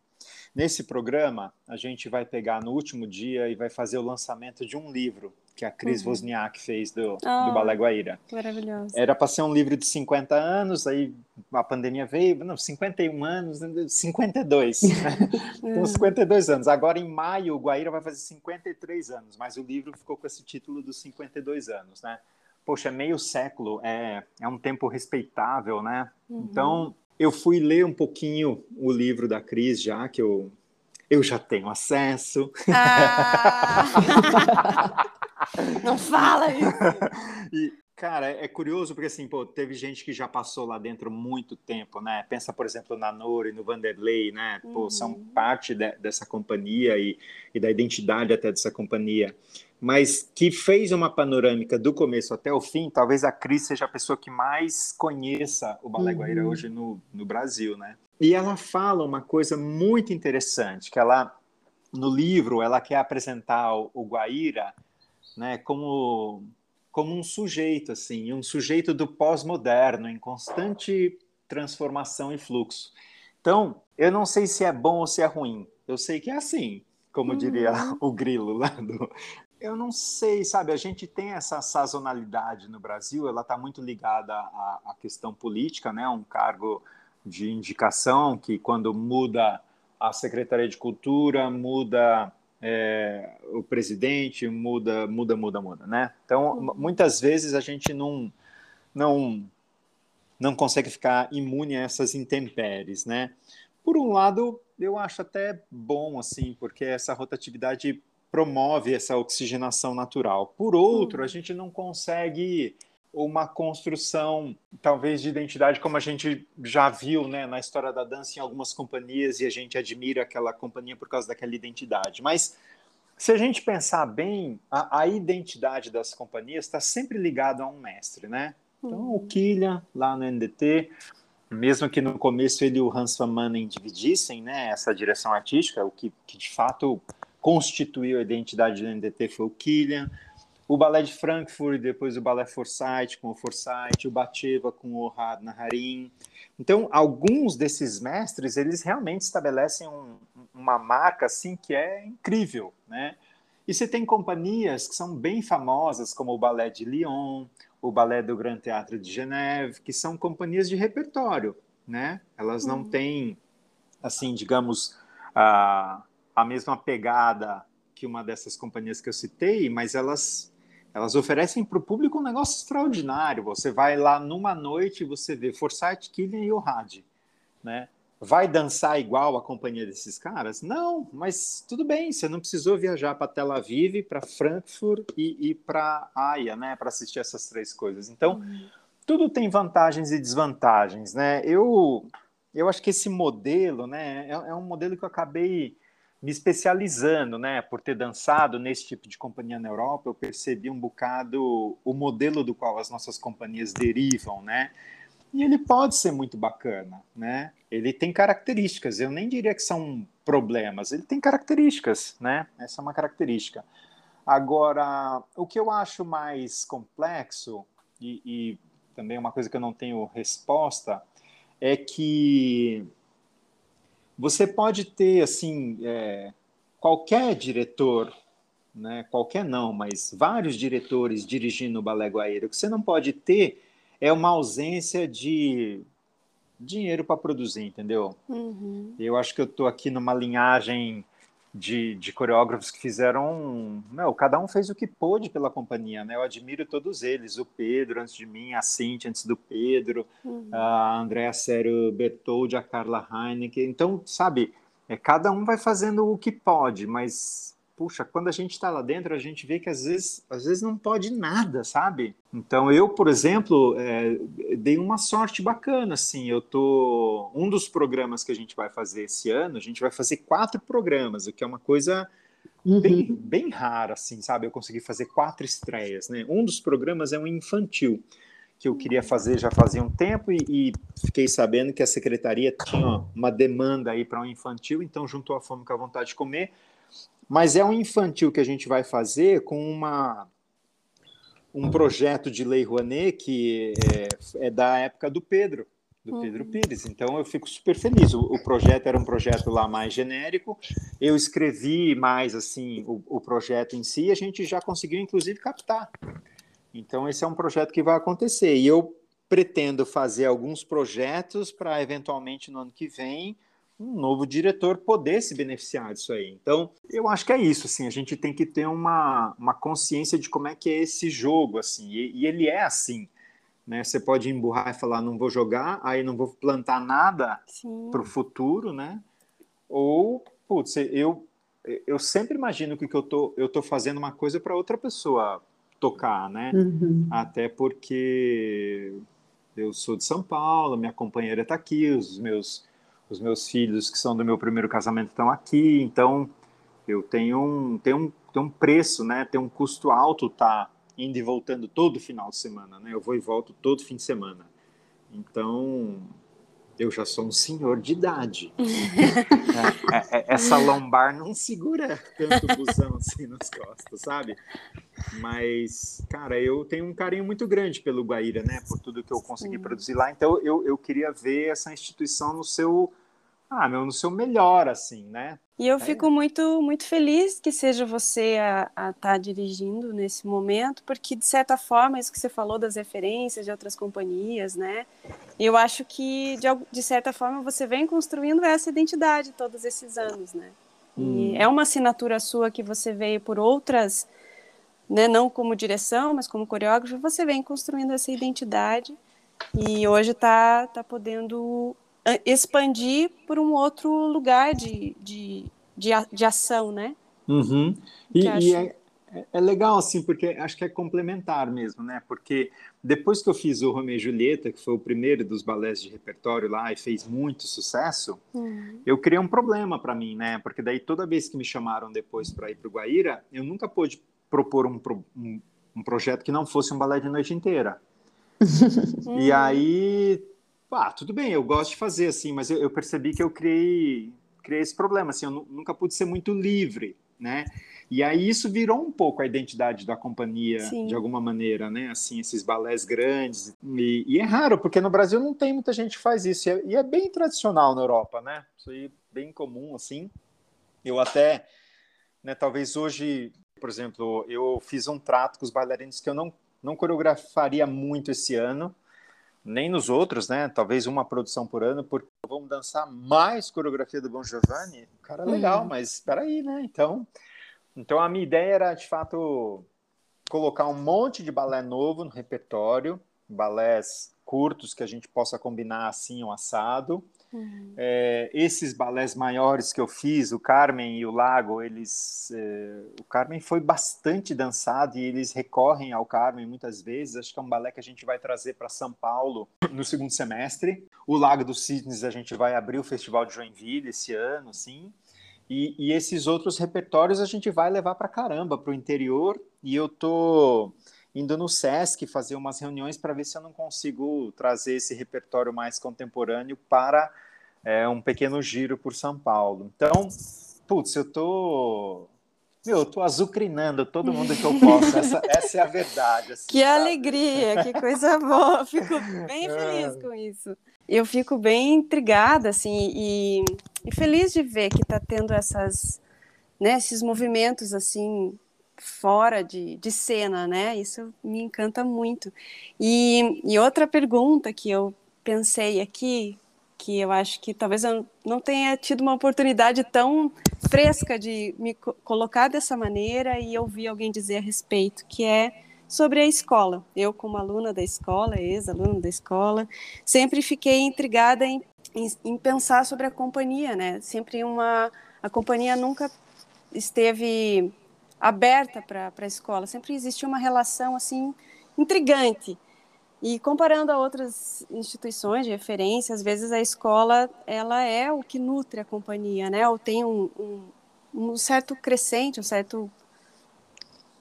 nesse programa a gente vai pegar no último dia e vai fazer o lançamento de um livro que a Cris uhum. Wozniak fez do, oh, do Balé Guaíra. Maravilhoso. Era para ser um livro de 50 anos, aí a pandemia veio, não, 51 anos, 52. (laughs) então, 52 anos. Agora, em maio, o Guaíra vai fazer 53 anos, mas o livro ficou com esse título dos 52 anos, né? Poxa, meio século é, é um tempo respeitável, né? Uhum. Então, eu fui ler um pouquinho o livro da Cris já, que eu, eu já tenho acesso. Ah! (laughs) Não fala isso. e, cara, é curioso porque assim, pô, teve gente que já passou lá dentro muito tempo, né? Pensa, por exemplo, na Nori, no Vanderlei, né? Pô, uhum. são parte de, dessa companhia e, e da identidade até dessa companhia mas que fez uma panorâmica do começo até o fim, talvez a Cris seja a pessoa que mais conheça o Balé Guaíra uhum. hoje no, no Brasil, né? E ela fala uma coisa muito interessante, que ela, no livro, ela quer apresentar o, o Guaíra né, como como um sujeito assim, um sujeito do pós-moderno em constante transformação e fluxo. Então, eu não sei se é bom ou se é ruim. Eu sei que é assim, como uhum. diria (laughs) o Grilo lá do. (laughs) Eu não sei, sabe? A gente tem essa sazonalidade no Brasil, ela está muito ligada à, à, questão política, né? Um cargo de indicação que, quando muda a Secretaria de Cultura, muda é, o presidente, muda, muda, muda, muda, né? Então, uhum. muitas vezes a gente não, não, não consegue ficar imune a essas intempéries, né? Por um lado, eu acho até bom, assim, porque essa rotatividade promove essa oxigenação natural. Por outro, uhum. a gente não consegue uma construção, talvez, de identidade como a gente já viu né, na história da dança em algumas companhias e a gente admira aquela companhia por causa daquela identidade. Mas se a gente pensar bem, a, a identidade das companhias está sempre ligada a um mestre, né? Então, o Killian, lá no NDT, mesmo que no começo ele e o Hans van Manen dividissem né, essa direção artística, o que, que de fato constituiu a identidade do NDT foi o Killian, o balé de Frankfurt, depois o balé Forsyth com o Forsyth, o Bateva com o Ohad Naharim. Então, alguns desses mestres, eles realmente estabelecem um, uma marca assim que é incrível, né? E você tem companhias que são bem famosas, como o Balé de Lyon, o Balé do Grand Teatro de Geneve, que são companhias de repertório, né? Elas não uhum. têm, assim, digamos, a, a mesma pegada que uma dessas companhias que eu citei, mas elas elas oferecem para o público um negócio extraordinário. Você vai lá numa noite e você vê Forsyth, Killian e Ohad, né? Vai dançar igual a companhia desses caras? Não, mas tudo bem, você não precisou viajar para Tel Aviv, para Frankfurt e, e para Haia, né, para assistir essas três coisas. Então, tudo tem vantagens e desvantagens, né? Eu, eu acho que esse modelo, né, é, é um modelo que eu acabei me especializando, né, por ter dançado nesse tipo de companhia na Europa, eu percebi um bocado o modelo do qual as nossas companhias derivam, né? E ele pode ser muito bacana, né? Ele tem características, eu nem diria que são problemas, ele tem características, né? Essa é uma característica. Agora, o que eu acho mais complexo, e, e também uma coisa que eu não tenho resposta, é que você pode ter, assim, é, qualquer diretor, né? qualquer não, mas vários diretores dirigindo o Balé Guaíra, o que você não pode ter é uma ausência de dinheiro para produzir, entendeu? Uhum. Eu acho que eu estou aqui numa linhagem de, de, coreógrafos que fizeram. Não, cada um fez o que pôde pela companhia, né? Eu admiro todos eles. O Pedro antes de mim, a Cintia antes do Pedro, uhum. a Andréa Sério Bertoldi, a Carla Heineken. Então, sabe, é, cada um vai fazendo o que pode, mas puxa, quando a gente está lá dentro, a gente vê que às vezes, às vezes não pode nada, sabe? Então eu, por exemplo, é, dei uma sorte bacana, assim, eu tô... Um dos programas que a gente vai fazer esse ano, a gente vai fazer quatro programas, o que é uma coisa uhum. bem, bem rara, assim, sabe? Eu consegui fazer quatro estreias, né? Um dos programas é um infantil, que eu queria fazer já fazia um tempo e, e fiquei sabendo que a secretaria tinha uma demanda aí para um infantil, então juntou a fome com a vontade de comer, mas é um infantil que a gente vai fazer com uma, um projeto de Lei Rouanet que é, é da época do Pedro, do uhum. Pedro Pires. Então eu fico super feliz. O, o, projeto era um projeto lá mais genérico. Eu escrevi mais assim o, o projeto em si. E a gente já conseguiu inclusive captar. Então esse é um projeto que vai acontecer. E eu pretendo fazer alguns projetos para eventualmente no ano que vem um novo diretor poder se beneficiar disso aí. Então, eu acho que é isso, assim, a gente tem que ter uma, uma consciência de como é que é esse jogo, assim, e, e ele é assim, né? Você pode emburrar e falar, não vou jogar, aí não vou plantar nada para o futuro, né? Ou, putz, eu, eu sempre imagino que eu tô, eu tô fazendo uma coisa para outra pessoa tocar, né? Uhum. Até porque eu sou de São Paulo, minha companheira está aqui, os meus os meus filhos que são do meu primeiro casamento estão aqui, então eu tenho um, tenho um, tenho um preço, né? Tem um custo alto tá indo e voltando todo final de semana, né? Eu vou e volto todo fim de semana. Então, eu já sou um senhor de idade. (laughs) é, é, é, essa lombar não segura tanto busão assim nas costas, sabe? Mas, cara, eu tenho um carinho muito grande pelo Guaíra, né? Por tudo que eu consegui Sim. produzir lá. Então, eu, eu queria ver essa instituição no seu, ah, meu, no seu melhor, assim, né? E eu é. fico muito, muito feliz que seja você a estar tá dirigindo nesse momento, porque, de certa forma, isso que você falou das referências de outras companhias, né? Eu acho que, de, de certa forma, você vem construindo essa identidade todos esses anos, né? Hum. é uma assinatura sua que você veio por outras, né, não como direção, mas como coreógrafo, você vem construindo essa identidade e hoje está tá podendo expandir por um outro lugar de, de, de, de ação, né? Uhum. E, e é, é, legal, assim, porque acho que é complementar mesmo, né? Porque depois que eu fiz o Romeo e Julieta, que foi o primeiro dos balés de repertório lá e fez muito sucesso, uhum. eu criei um problema para mim, né? Porque daí toda vez que me chamaram depois para ir para o Guaíra, eu nunca pude propor um, um, um, projeto que não fosse um balé de noite inteira. (laughs) e aí, pá, tudo bem, eu gosto de fazer assim, mas eu, eu percebi que eu criei, criei esse problema, assim, eu nunca pude ser muito livre, né? E aí isso virou um pouco a identidade da companhia, Sim. de alguma maneira, né? Assim, esses balés grandes. E, e, é raro, porque no Brasil não tem muita gente que faz isso. E é, e é bem tradicional na Europa, né? Isso aí é bem comum, assim. Eu até, né, talvez hoje, por exemplo, eu fiz um trato com os bailarinos que eu não, não coreografaria muito esse ano, nem nos outros, né? Talvez uma produção por ano, porque vamos dançar mais coreografia do Bon Giovanni. Cara, legal, uhum. mas espera aí, né? Então, então a minha ideia era, de fato, colocar um monte de balé novo no repertório, balés curtos que a gente possa combinar assim um assado. Uhum. É, esses balés maiores que eu fiz, o Carmen e o Lago, eles, é, o Carmen foi bastante dançado e eles recorrem ao Carmen muitas vezes. Acho que é um balé que a gente vai trazer para São Paulo no segundo semestre. O Lago dos Cisnes a gente vai abrir o Festival de Joinville esse ano, sim. E, e esses outros repertórios a gente vai levar para caramba, para o interior. E eu tô indo no SESC fazer umas reuniões para ver se eu não consigo trazer esse repertório mais contemporâneo para é, um pequeno giro por São Paulo. Então, putz, eu tô meu, eu tô azucrinando todo mundo que eu posso. Essa, (laughs) essa é a verdade. Assim, que sabe? alegria, que coisa (laughs) boa. Fico bem feliz com isso. Eu fico bem intrigada, assim, e e feliz de ver que está tendo essas, né, esses movimentos assim fora de, de cena, né? Isso me encanta muito. E, e outra pergunta que eu pensei aqui, que eu acho que talvez eu não tenha tido uma oportunidade tão fresca de me colocar dessa maneira e ouvir alguém dizer a respeito, que é sobre a escola. Eu, como aluna da escola, ex-aluna da escola, sempre fiquei intrigada em em, em pensar sobre a companhia, né? Sempre uma a companhia nunca esteve aberta para a escola, sempre existiu uma relação assim intrigante. E comparando a outras instituições de referência, às vezes a escola ela é o que nutre a companhia, né? Ou tem um, um, um certo crescente, um certo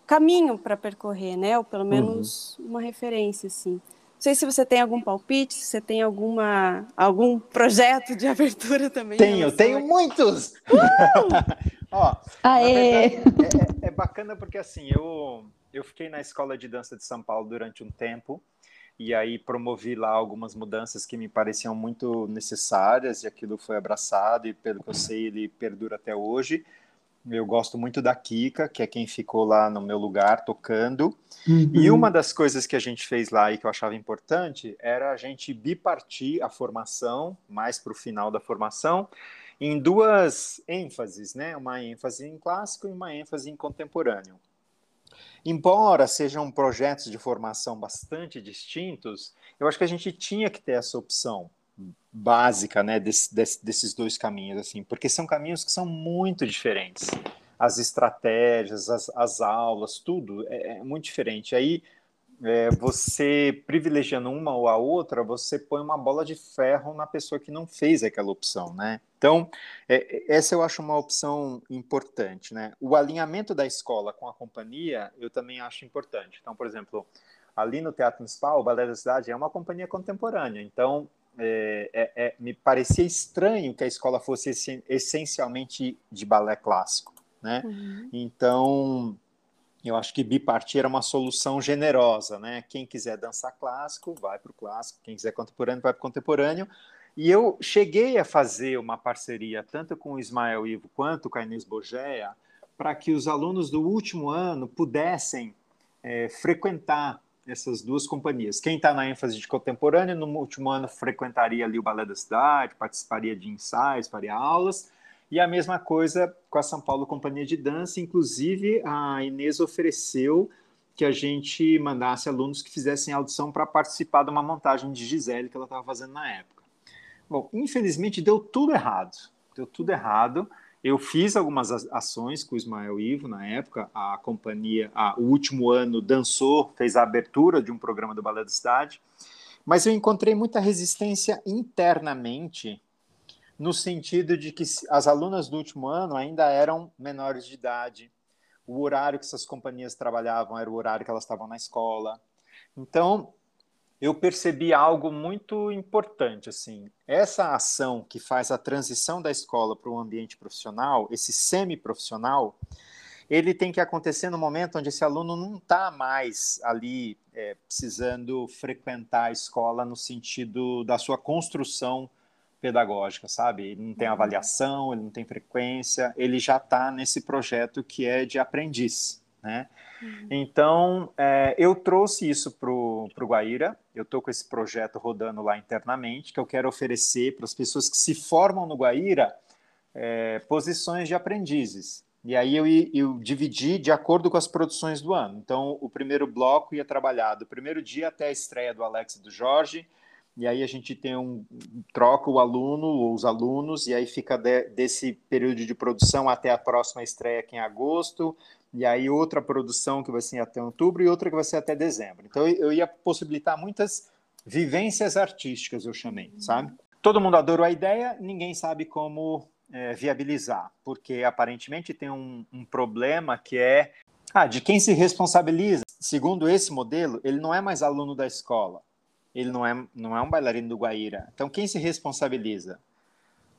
caminho para percorrer, né? Ou pelo menos uhum. uma referência, assim. Não sei se você tem algum palpite, se você tem alguma, algum projeto de (laughs) abertura também. Tenho, tenho a... muitos! Uh! (laughs) Ó, Aê! Verdade, é, é, é, bacana porque assim, eu, eu fiquei na Escola de Dança de São Paulo durante um tempo e aí promovi lá algumas mudanças que me pareciam muito necessárias e aquilo foi abraçado e pelo que eu sei ele perdura até hoje. Eu gosto muito da Kika, que é quem ficou lá no meu lugar tocando. Uhum. E uma das coisas que a gente fez lá e que eu achava importante era a gente bipartir a formação, mais para o final da formação, em duas ênfases, né? Uma ênfase em clássico e uma ênfase em contemporâneo. Embora sejam projetos de formação bastante distintos, eu acho que a gente tinha que ter essa opção básica, né, desse, desse, desses dois caminhos, assim, porque são caminhos que são muito diferentes. As estratégias, as, as aulas, tudo é, é muito diferente. Aí, é, você privilegiando uma ou a outra, você põe uma bola de ferro na pessoa que não fez aquela opção, né? Então, é, essa eu acho uma opção importante, né? O alinhamento da escola com a companhia, eu também acho importante. Então, por exemplo, ali no Teatro Municipal, o Balé da Cidade é uma companhia contemporânea, então é, é, é, me parecia estranho que a escola fosse essencialmente de balé clássico, né? Uhum. Então, eu acho que bipartir era uma solução generosa, né? Quem quiser dançar clássico, vai para o clássico, quem quiser contemporâneo, vai para o contemporâneo. E eu cheguei a fazer uma parceria tanto com o Ismael Ivo quanto com a Inês Bogéia para que os alunos do último ano pudessem é, frequentar essas duas companhias. Quem está na ênfase de contemporâneo, no último ano frequentaria ali o Balé da Cidade, participaria de ensaios, faria aulas, e a mesma coisa com a São Paulo Companhia de Dança, inclusive a Inês ofereceu que a gente mandasse alunos que fizessem audição para participar de uma montagem de Gisele que ela estava fazendo na época. Bom, infelizmente deu tudo errado. Deu tudo errado. Eu fiz algumas ações com o Ismael Ivo na época. A companhia, a, o último ano, dançou, fez a abertura de um programa do Balé da Cidade. Mas eu encontrei muita resistência internamente no sentido de que as alunas do último ano ainda eram menores de idade, o horário que essas companhias trabalhavam era o horário que elas estavam na escola. Então, eu percebi algo muito importante assim. Essa ação que faz a transição da escola para o ambiente profissional, esse semi-profissional, ele tem que acontecer no momento onde esse aluno não está mais ali é, precisando frequentar a escola no sentido da sua construção pedagógica, sabe? Ele não tem uhum. avaliação, ele não tem frequência, ele já está nesse projeto que é de aprendiz, né? Uhum. Então, é, eu trouxe isso para o Guaíra, eu estou com esse projeto rodando lá internamente, que eu quero oferecer para as pessoas que se formam no Guaíra é, posições de aprendizes. E aí eu, eu dividi de acordo com as produções do ano. Então, o primeiro bloco ia trabalhar do primeiro dia até a estreia do Alex e do Jorge, e aí a gente tem um troca o aluno ou os alunos e aí fica de, desse período de produção até a próxima estreia aqui em agosto. E aí outra produção que vai ser até outubro e outra que vai ser até dezembro. Então eu ia possibilitar muitas vivências artísticas eu chamei sabe? Todo mundo adorou a ideia ninguém sabe como é, viabilizar porque aparentemente tem um, um problema que é ah, de quem se responsabiliza. Segundo esse modelo ele não é mais aluno da escola ele não é, não é um bailarino do Guaíra. Então, quem se responsabiliza?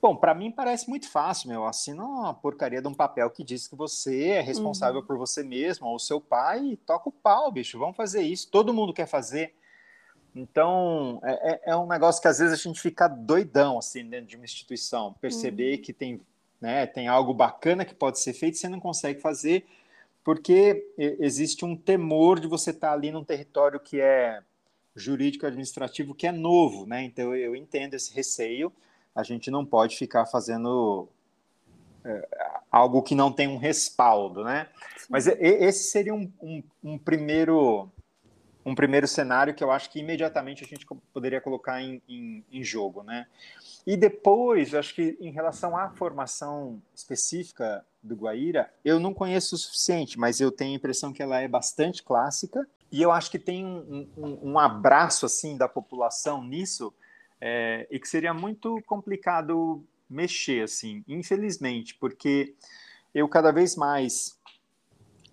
Bom, para mim parece muito fácil, meu. Assina uma porcaria de um papel que diz que você é responsável uhum. por você mesmo, ou seu pai, e toca o pau, bicho. Vamos fazer isso. Todo mundo quer fazer. Então, é, é, é um negócio que às vezes a gente fica doidão, assim, dentro de uma instituição. Perceber uhum. que tem, né, tem algo bacana que pode ser feito, você não consegue fazer, porque existe um temor de você estar tá ali num território que é jurídico administrativo que é novo, né? Então eu entendo esse receio. A gente não pode ficar fazendo é, algo que não tem um respaldo, né? Sim. Mas esse seria um, um, um, primeiro um primeiro cenário que eu acho que imediatamente a gente poderia colocar em, em, em jogo, né? E depois, eu acho que em relação à formação específica do Guaíra, eu não conheço o suficiente, mas eu tenho a impressão que ela é bastante clássica e eu acho que tem um, um, um abraço assim da população nisso é, e que seria muito complicado mexer assim, infelizmente, porque eu cada vez mais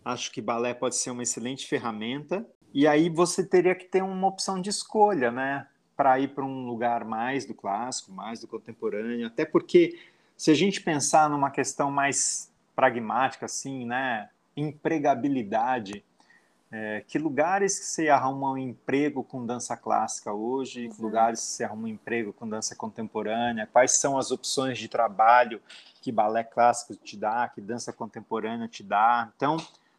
acho que balé pode ser uma excelente ferramenta e aí você teria que ter uma opção de escolha, né, para ir para um lugar mais do clássico, mais do contemporâneo, até porque se a gente pensar numa questão mais pragmática assim, né, empregabilidade é, que lugares que você arruma um emprego com dança clássica hoje? Que lugares que você arruma um emprego com dança contemporânea? Quais são as opções de trabalho que balé clássico te dá, que dança contemporânea te dá? Então,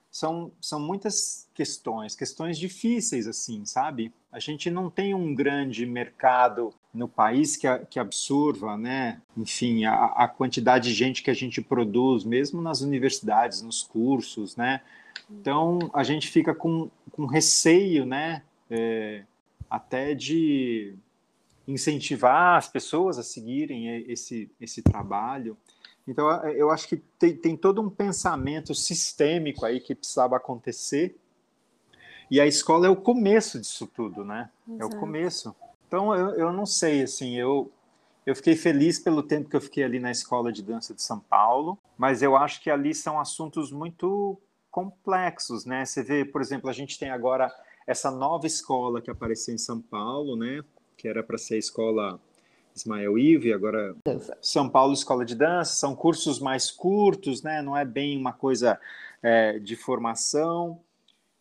são, são muitas questões, questões difíceis, assim, sabe? A gente não tem um grande mercado no país que, que absorva, né? Enfim, a, a quantidade de gente que a gente produz, mesmo nas universidades, nos cursos, né? Então, a gente fica com, com receio, né, é, até de incentivar as pessoas a seguirem esse, esse trabalho. Então, eu acho que tem, tem todo um pensamento sistêmico aí que precisava acontecer. E a escola é o começo disso tudo, né? Exato. É o começo. Então, eu, eu não sei, assim, eu, eu fiquei feliz pelo tempo que eu fiquei ali na Escola de Dança de São Paulo, mas eu acho que ali são assuntos muito complexos, né? Você vê, por exemplo, a gente tem agora essa nova escola que apareceu em São Paulo, né? Que era para ser a escola Ismael Ive, agora São Paulo Escola de Dança, são cursos mais curtos, né? Não é bem uma coisa é, de formação.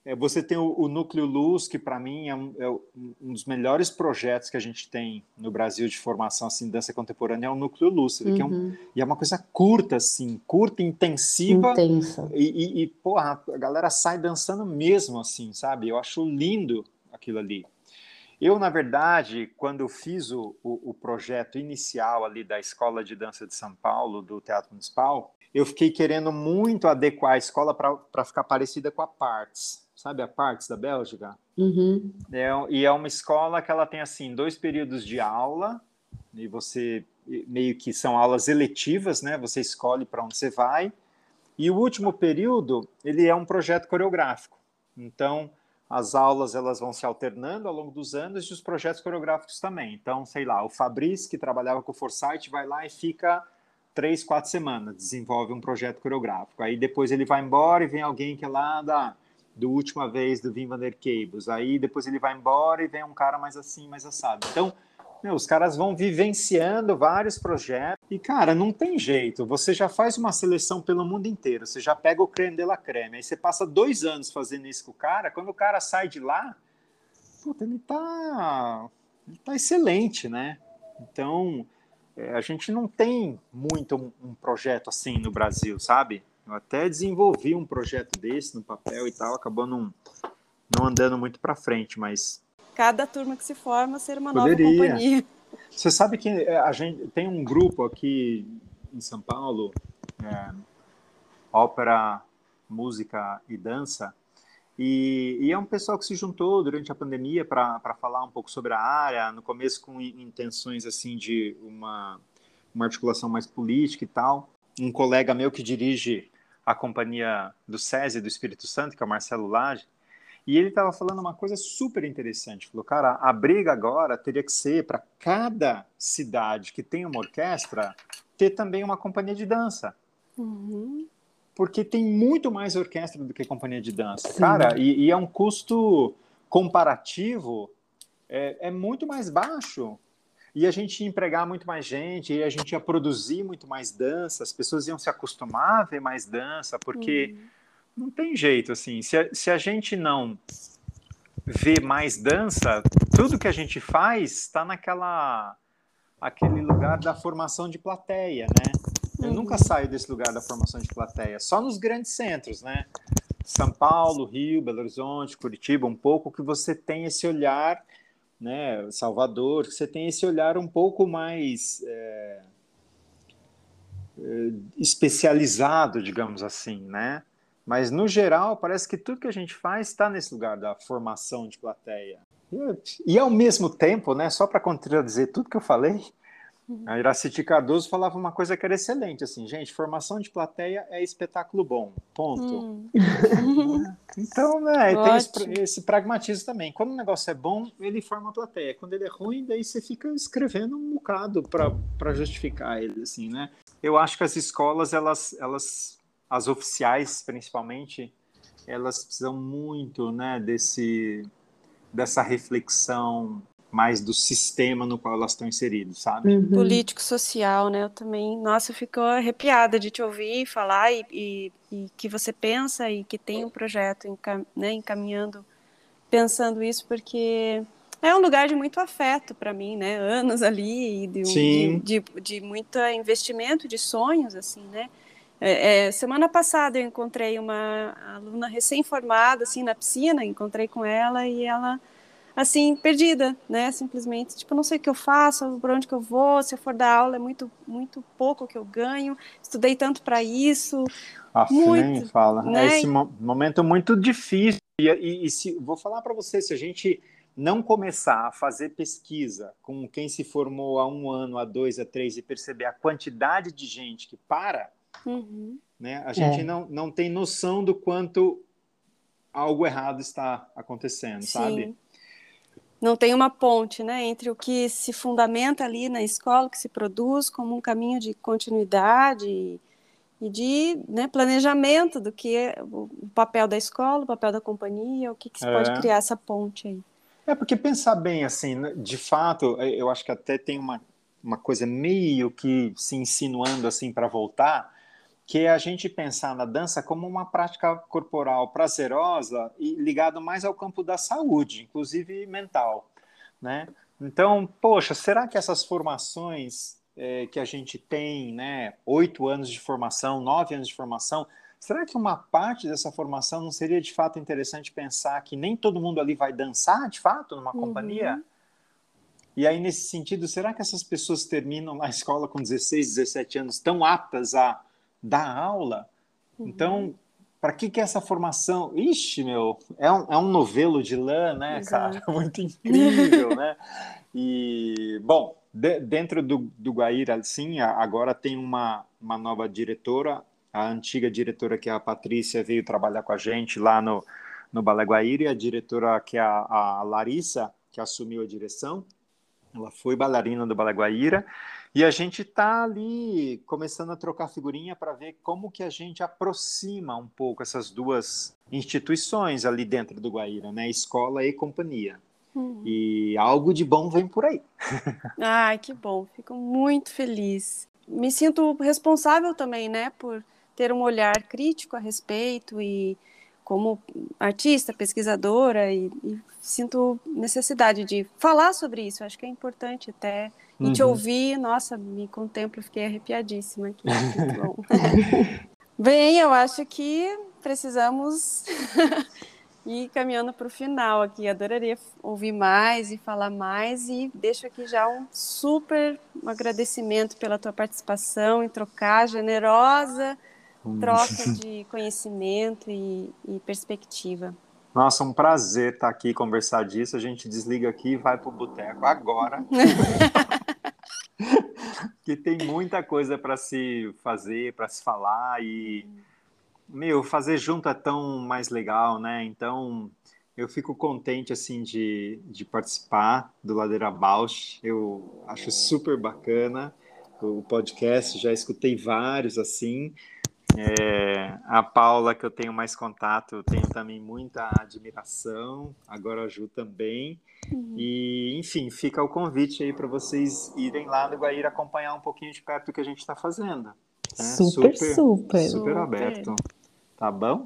É, você tem o, o Núcleo Luz, que para mim é um, é um, dos melhores projetos que a gente tem no Brasil de formação assim, dança contemporânea, é o Núcleo Luz. Uhum. Que é um, uhum. e é uma coisa curta, assim, curta, intensiva. Intensa. E, e, e, porra, a galera sai dançando mesmo, assim, sabe? Eu acho lindo aquilo ali. Eu, na verdade, quando eu fiz o, o, o projeto inicial ali da Escola de Dança de São Paulo, do Teatro Municipal, eu fiquei querendo muito adequar a escola para ficar parecida com a Parts sabe a Parks da Bélgica? Uhum. É, e é uma escola que ela tem assim dois períodos de aula e você meio que são aulas eletivas, né? Você escolhe para onde você vai. E o último período ele é um projeto coreográfico. Então as aulas elas vão se alternando ao longo dos anos e os projetos coreográficos também. Então sei lá, o Fabrício que trabalhava com o Foresight vai lá e fica três, quatro semanas, desenvolve um projeto coreográfico. Aí depois ele vai embora e vem alguém que é lá da do última vez do Vim Van der Cables. Aí depois ele vai embora e vem um cara mais assim, mais assado. Então, meu, os caras vão vivenciando vários projetos e, cara, não tem jeito. Você já faz uma seleção pelo mundo inteiro. Você já pega o creme de la creme. Aí você passa dois anos fazendo isso com o cara. Quando o cara sai de lá, puta, ele tá, ele tá excelente, né? Então, é, a gente não tem muito um, um projeto assim no Brasil, sabe? Eu até desenvolvi um projeto desse no papel e tal, acabou não, não andando muito para frente, mas. Cada turma que se forma ser uma Poderia. nova companhia. Você sabe que é, a gente tem um grupo aqui em São Paulo, é, ópera, música e dança, e, e, é um pessoal que se juntou durante a pandemia para falar um pouco sobre a área, no começo com intenções assim de uma, uma articulação mais política e tal. Um colega meu que dirige a companhia do SESI do Espírito Santo, que é o Marcelo Lage, e ele estava falando uma coisa super interessante. Falou, cara, a briga agora teria que ser para cada cidade que tem uma orquestra ter também uma companhia de dança. Uhum. Porque tem muito mais orquestra do que companhia de dança. Sim. Cara, e, e, é um custo comparativo é, é muito mais baixo e a gente ia empregar muito mais gente, e a gente ia produzir muito mais dança, as pessoas iam se acostumar a ver mais dança, porque uhum. não tem jeito, assim, se a, se a gente não vê mais dança, tudo que a gente faz está naquela aquele lugar da formação de plateia, né? Eu uhum. nunca saio desse lugar da formação de plateia, só nos grandes centros, né? São Paulo, Rio, Belo Horizonte, Curitiba, um pouco que você tem esse olhar né, Salvador, você tem esse olhar um pouco mais é, é, especializado, digamos assim, né? Mas no geral parece que tudo que a gente faz está nesse lugar da formação de plateia. E, e ao mesmo tempo, né, só para contradizer tudo que eu falei, a Iraciti Cardoso falava uma coisa que era excelente, assim, gente, formação de plateia é espetáculo bom, ponto. Hum. (laughs) então, né, tem esse, esse, pragmatismo também. Quando o negócio é bom, ele forma a plateia. Quando ele é ruim, daí você fica escrevendo um bocado para justificar ele, assim, né? Eu acho que as escolas, elas, elas, as oficiais, principalmente, elas precisam muito, né, desse, dessa reflexão mais do sistema no qual elas estão inseridas, sabe? Uhum. Político, social, né? Eu também, nossa, eu fico arrepiada de te ouvir falar e, e, e que você pensa e que tem um projeto encam, né, encaminhando, pensando isso, porque é um lugar de muito afeto para mim, né? Anos ali de, de, de, de muito investimento, de sonhos, assim, né? É, é, semana passada eu encontrei uma aluna recém-formada, assim, na piscina, encontrei com ela e ela assim, perdida, né? Simplesmente, tipo, não sei o que eu faço, por onde que eu vou, se eu for dar aula é muito, muito pouco que eu ganho, estudei tanto para isso. Ah, muito, fala. É né? É esse mo momento muito difícil. E, e, e se, vou falar para você, se a gente não começar a fazer pesquisa com quem se formou há um ano, há dois, há três, e perceber a quantidade de gente que para, uhum. né, a gente é. não, não tem noção do quanto algo errado está acontecendo, Sim. sabe? Não tem uma ponte né, entre o que se fundamenta ali na escola, o que se produz como um caminho de continuidade e, de né, planejamento do que é o papel da escola, o papel da companhia, o que, que se é. pode criar essa ponte aí. É, porque pensar bem, assim, né, de fato, é, eu acho que até tem uma, uma coisa meio que se insinuando assim para voltar, que é a gente pensar na dança como uma prática corporal prazerosa e ligado mais ao campo da saúde, inclusive mental, né? Então, poxa, será que essas formações é, que a gente tem, né, oito anos de formação, nove anos de formação, será que uma parte dessa formação não seria de fato interessante pensar que nem todo mundo ali vai dançar de fato numa uhum. companhia? E aí, nesse sentido, será que essas pessoas terminam na (laughs) escola com 16, 17 anos tão aptas a dar aula. Uhum. Então, para que que essa formação? Ixi, meu, é um, é um novelo de lã, né, Exato. cara? (laughs) Muito incrível, né? E, bom, de, dentro do, do Guaíra, sim, agora tem uma, uma nova diretora, a antiga diretora, que é a Patrícia, veio trabalhar com a gente lá no, no Balé Guaíra, e a diretora, que é a, a Larissa, que assumiu a direção, ela foi bailarina do Balé Guaíra, e a gente está ali começando a trocar figurinha para ver como que a gente aproxima um pouco essas duas instituições ali dentro do Guaíra, né? Escola e companhia. Uhum. E algo de bom vem por aí. (laughs) Ai, que bom. Fico muito feliz. Me sinto responsável também, né, por ter um olhar crítico a respeito e como artista, pesquisadora e, e sinto necessidade de falar sobre isso. Acho que é importante até e uhum. te ouvir, nossa, me contemplo, fiquei arrepiadíssima aqui. (laughs) Muito bom. Bem, eu acho que precisamos (laughs) ir caminhando para o final aqui. Adoraria ouvir mais e falar mais e deixo aqui já um super agradecimento pela tua participação em trocar generosa hum. troca (laughs) de conhecimento e, e perspectiva. Nossa, um prazer estar aqui conversar disso. A gente desliga aqui e vai para o boteco agora. (laughs) que tem muita coisa para se fazer, para se falar e meu, fazer junto é tão mais legal, né? Então, eu fico contente assim de, de participar do Ladeira Bausch. Eu acho super bacana o podcast, já escutei vários assim. É, a Paula, que eu tenho mais contato, eu tenho também muita admiração, agora a Ju também. Uhum. E, enfim, fica o convite aí para vocês irem lá no Guaíra acompanhar um pouquinho de perto o que a gente está fazendo. Né? Super, super, super. Super aberto. Tá bom?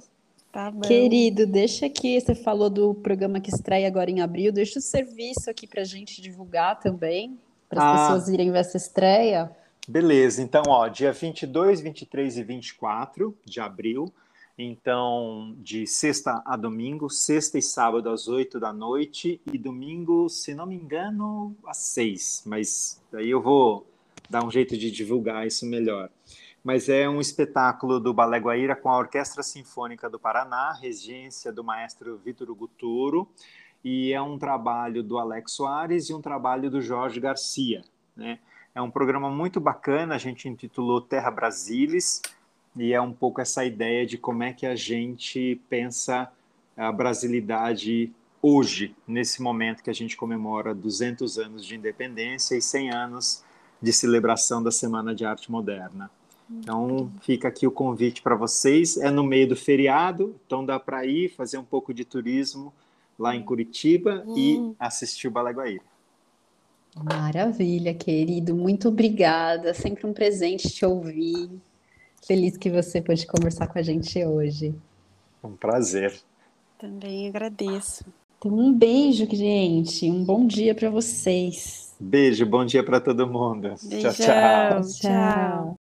Tá bom. Querido, deixa aqui, você falou do programa que estreia agora em abril, deixa o serviço aqui para a gente divulgar também, para as ah. pessoas irem ver essa estreia. Beleza, então, ó, dia 22, 23 e 24 de abril, então, de sexta a domingo, sexta e sábado às 8 da noite e domingo, se não me engano, às 6, mas aí eu vou dar um jeito de divulgar isso melhor. Mas é um espetáculo do Balé Guaíra com a Orquestra Sinfônica do Paraná, regência do maestro Vitor Guturo, e é um trabalho do Alex Soares e um trabalho do Jorge Garcia, né? É um programa muito bacana, a gente intitulou Terra Brasilis, e é um pouco essa ideia de como é que a gente pensa a brasilidade hoje, nesse momento que a gente comemora 200 anos de independência e 100 anos de celebração da Semana de Arte Moderna. Então, fica aqui o convite para vocês. É no meio do feriado, então dá para ir fazer um pouco de turismo lá em Curitiba e hum. assistir o Balaguaíra. Maravilha, querido. Muito obrigada. Sempre um presente te ouvir. Feliz que você pôde conversar com a gente hoje. Um prazer. Também agradeço. Então, um beijo, gente. Um bom dia para vocês. Beijo, bom dia para todo mundo. Beijão, tchau, tchau. tchau.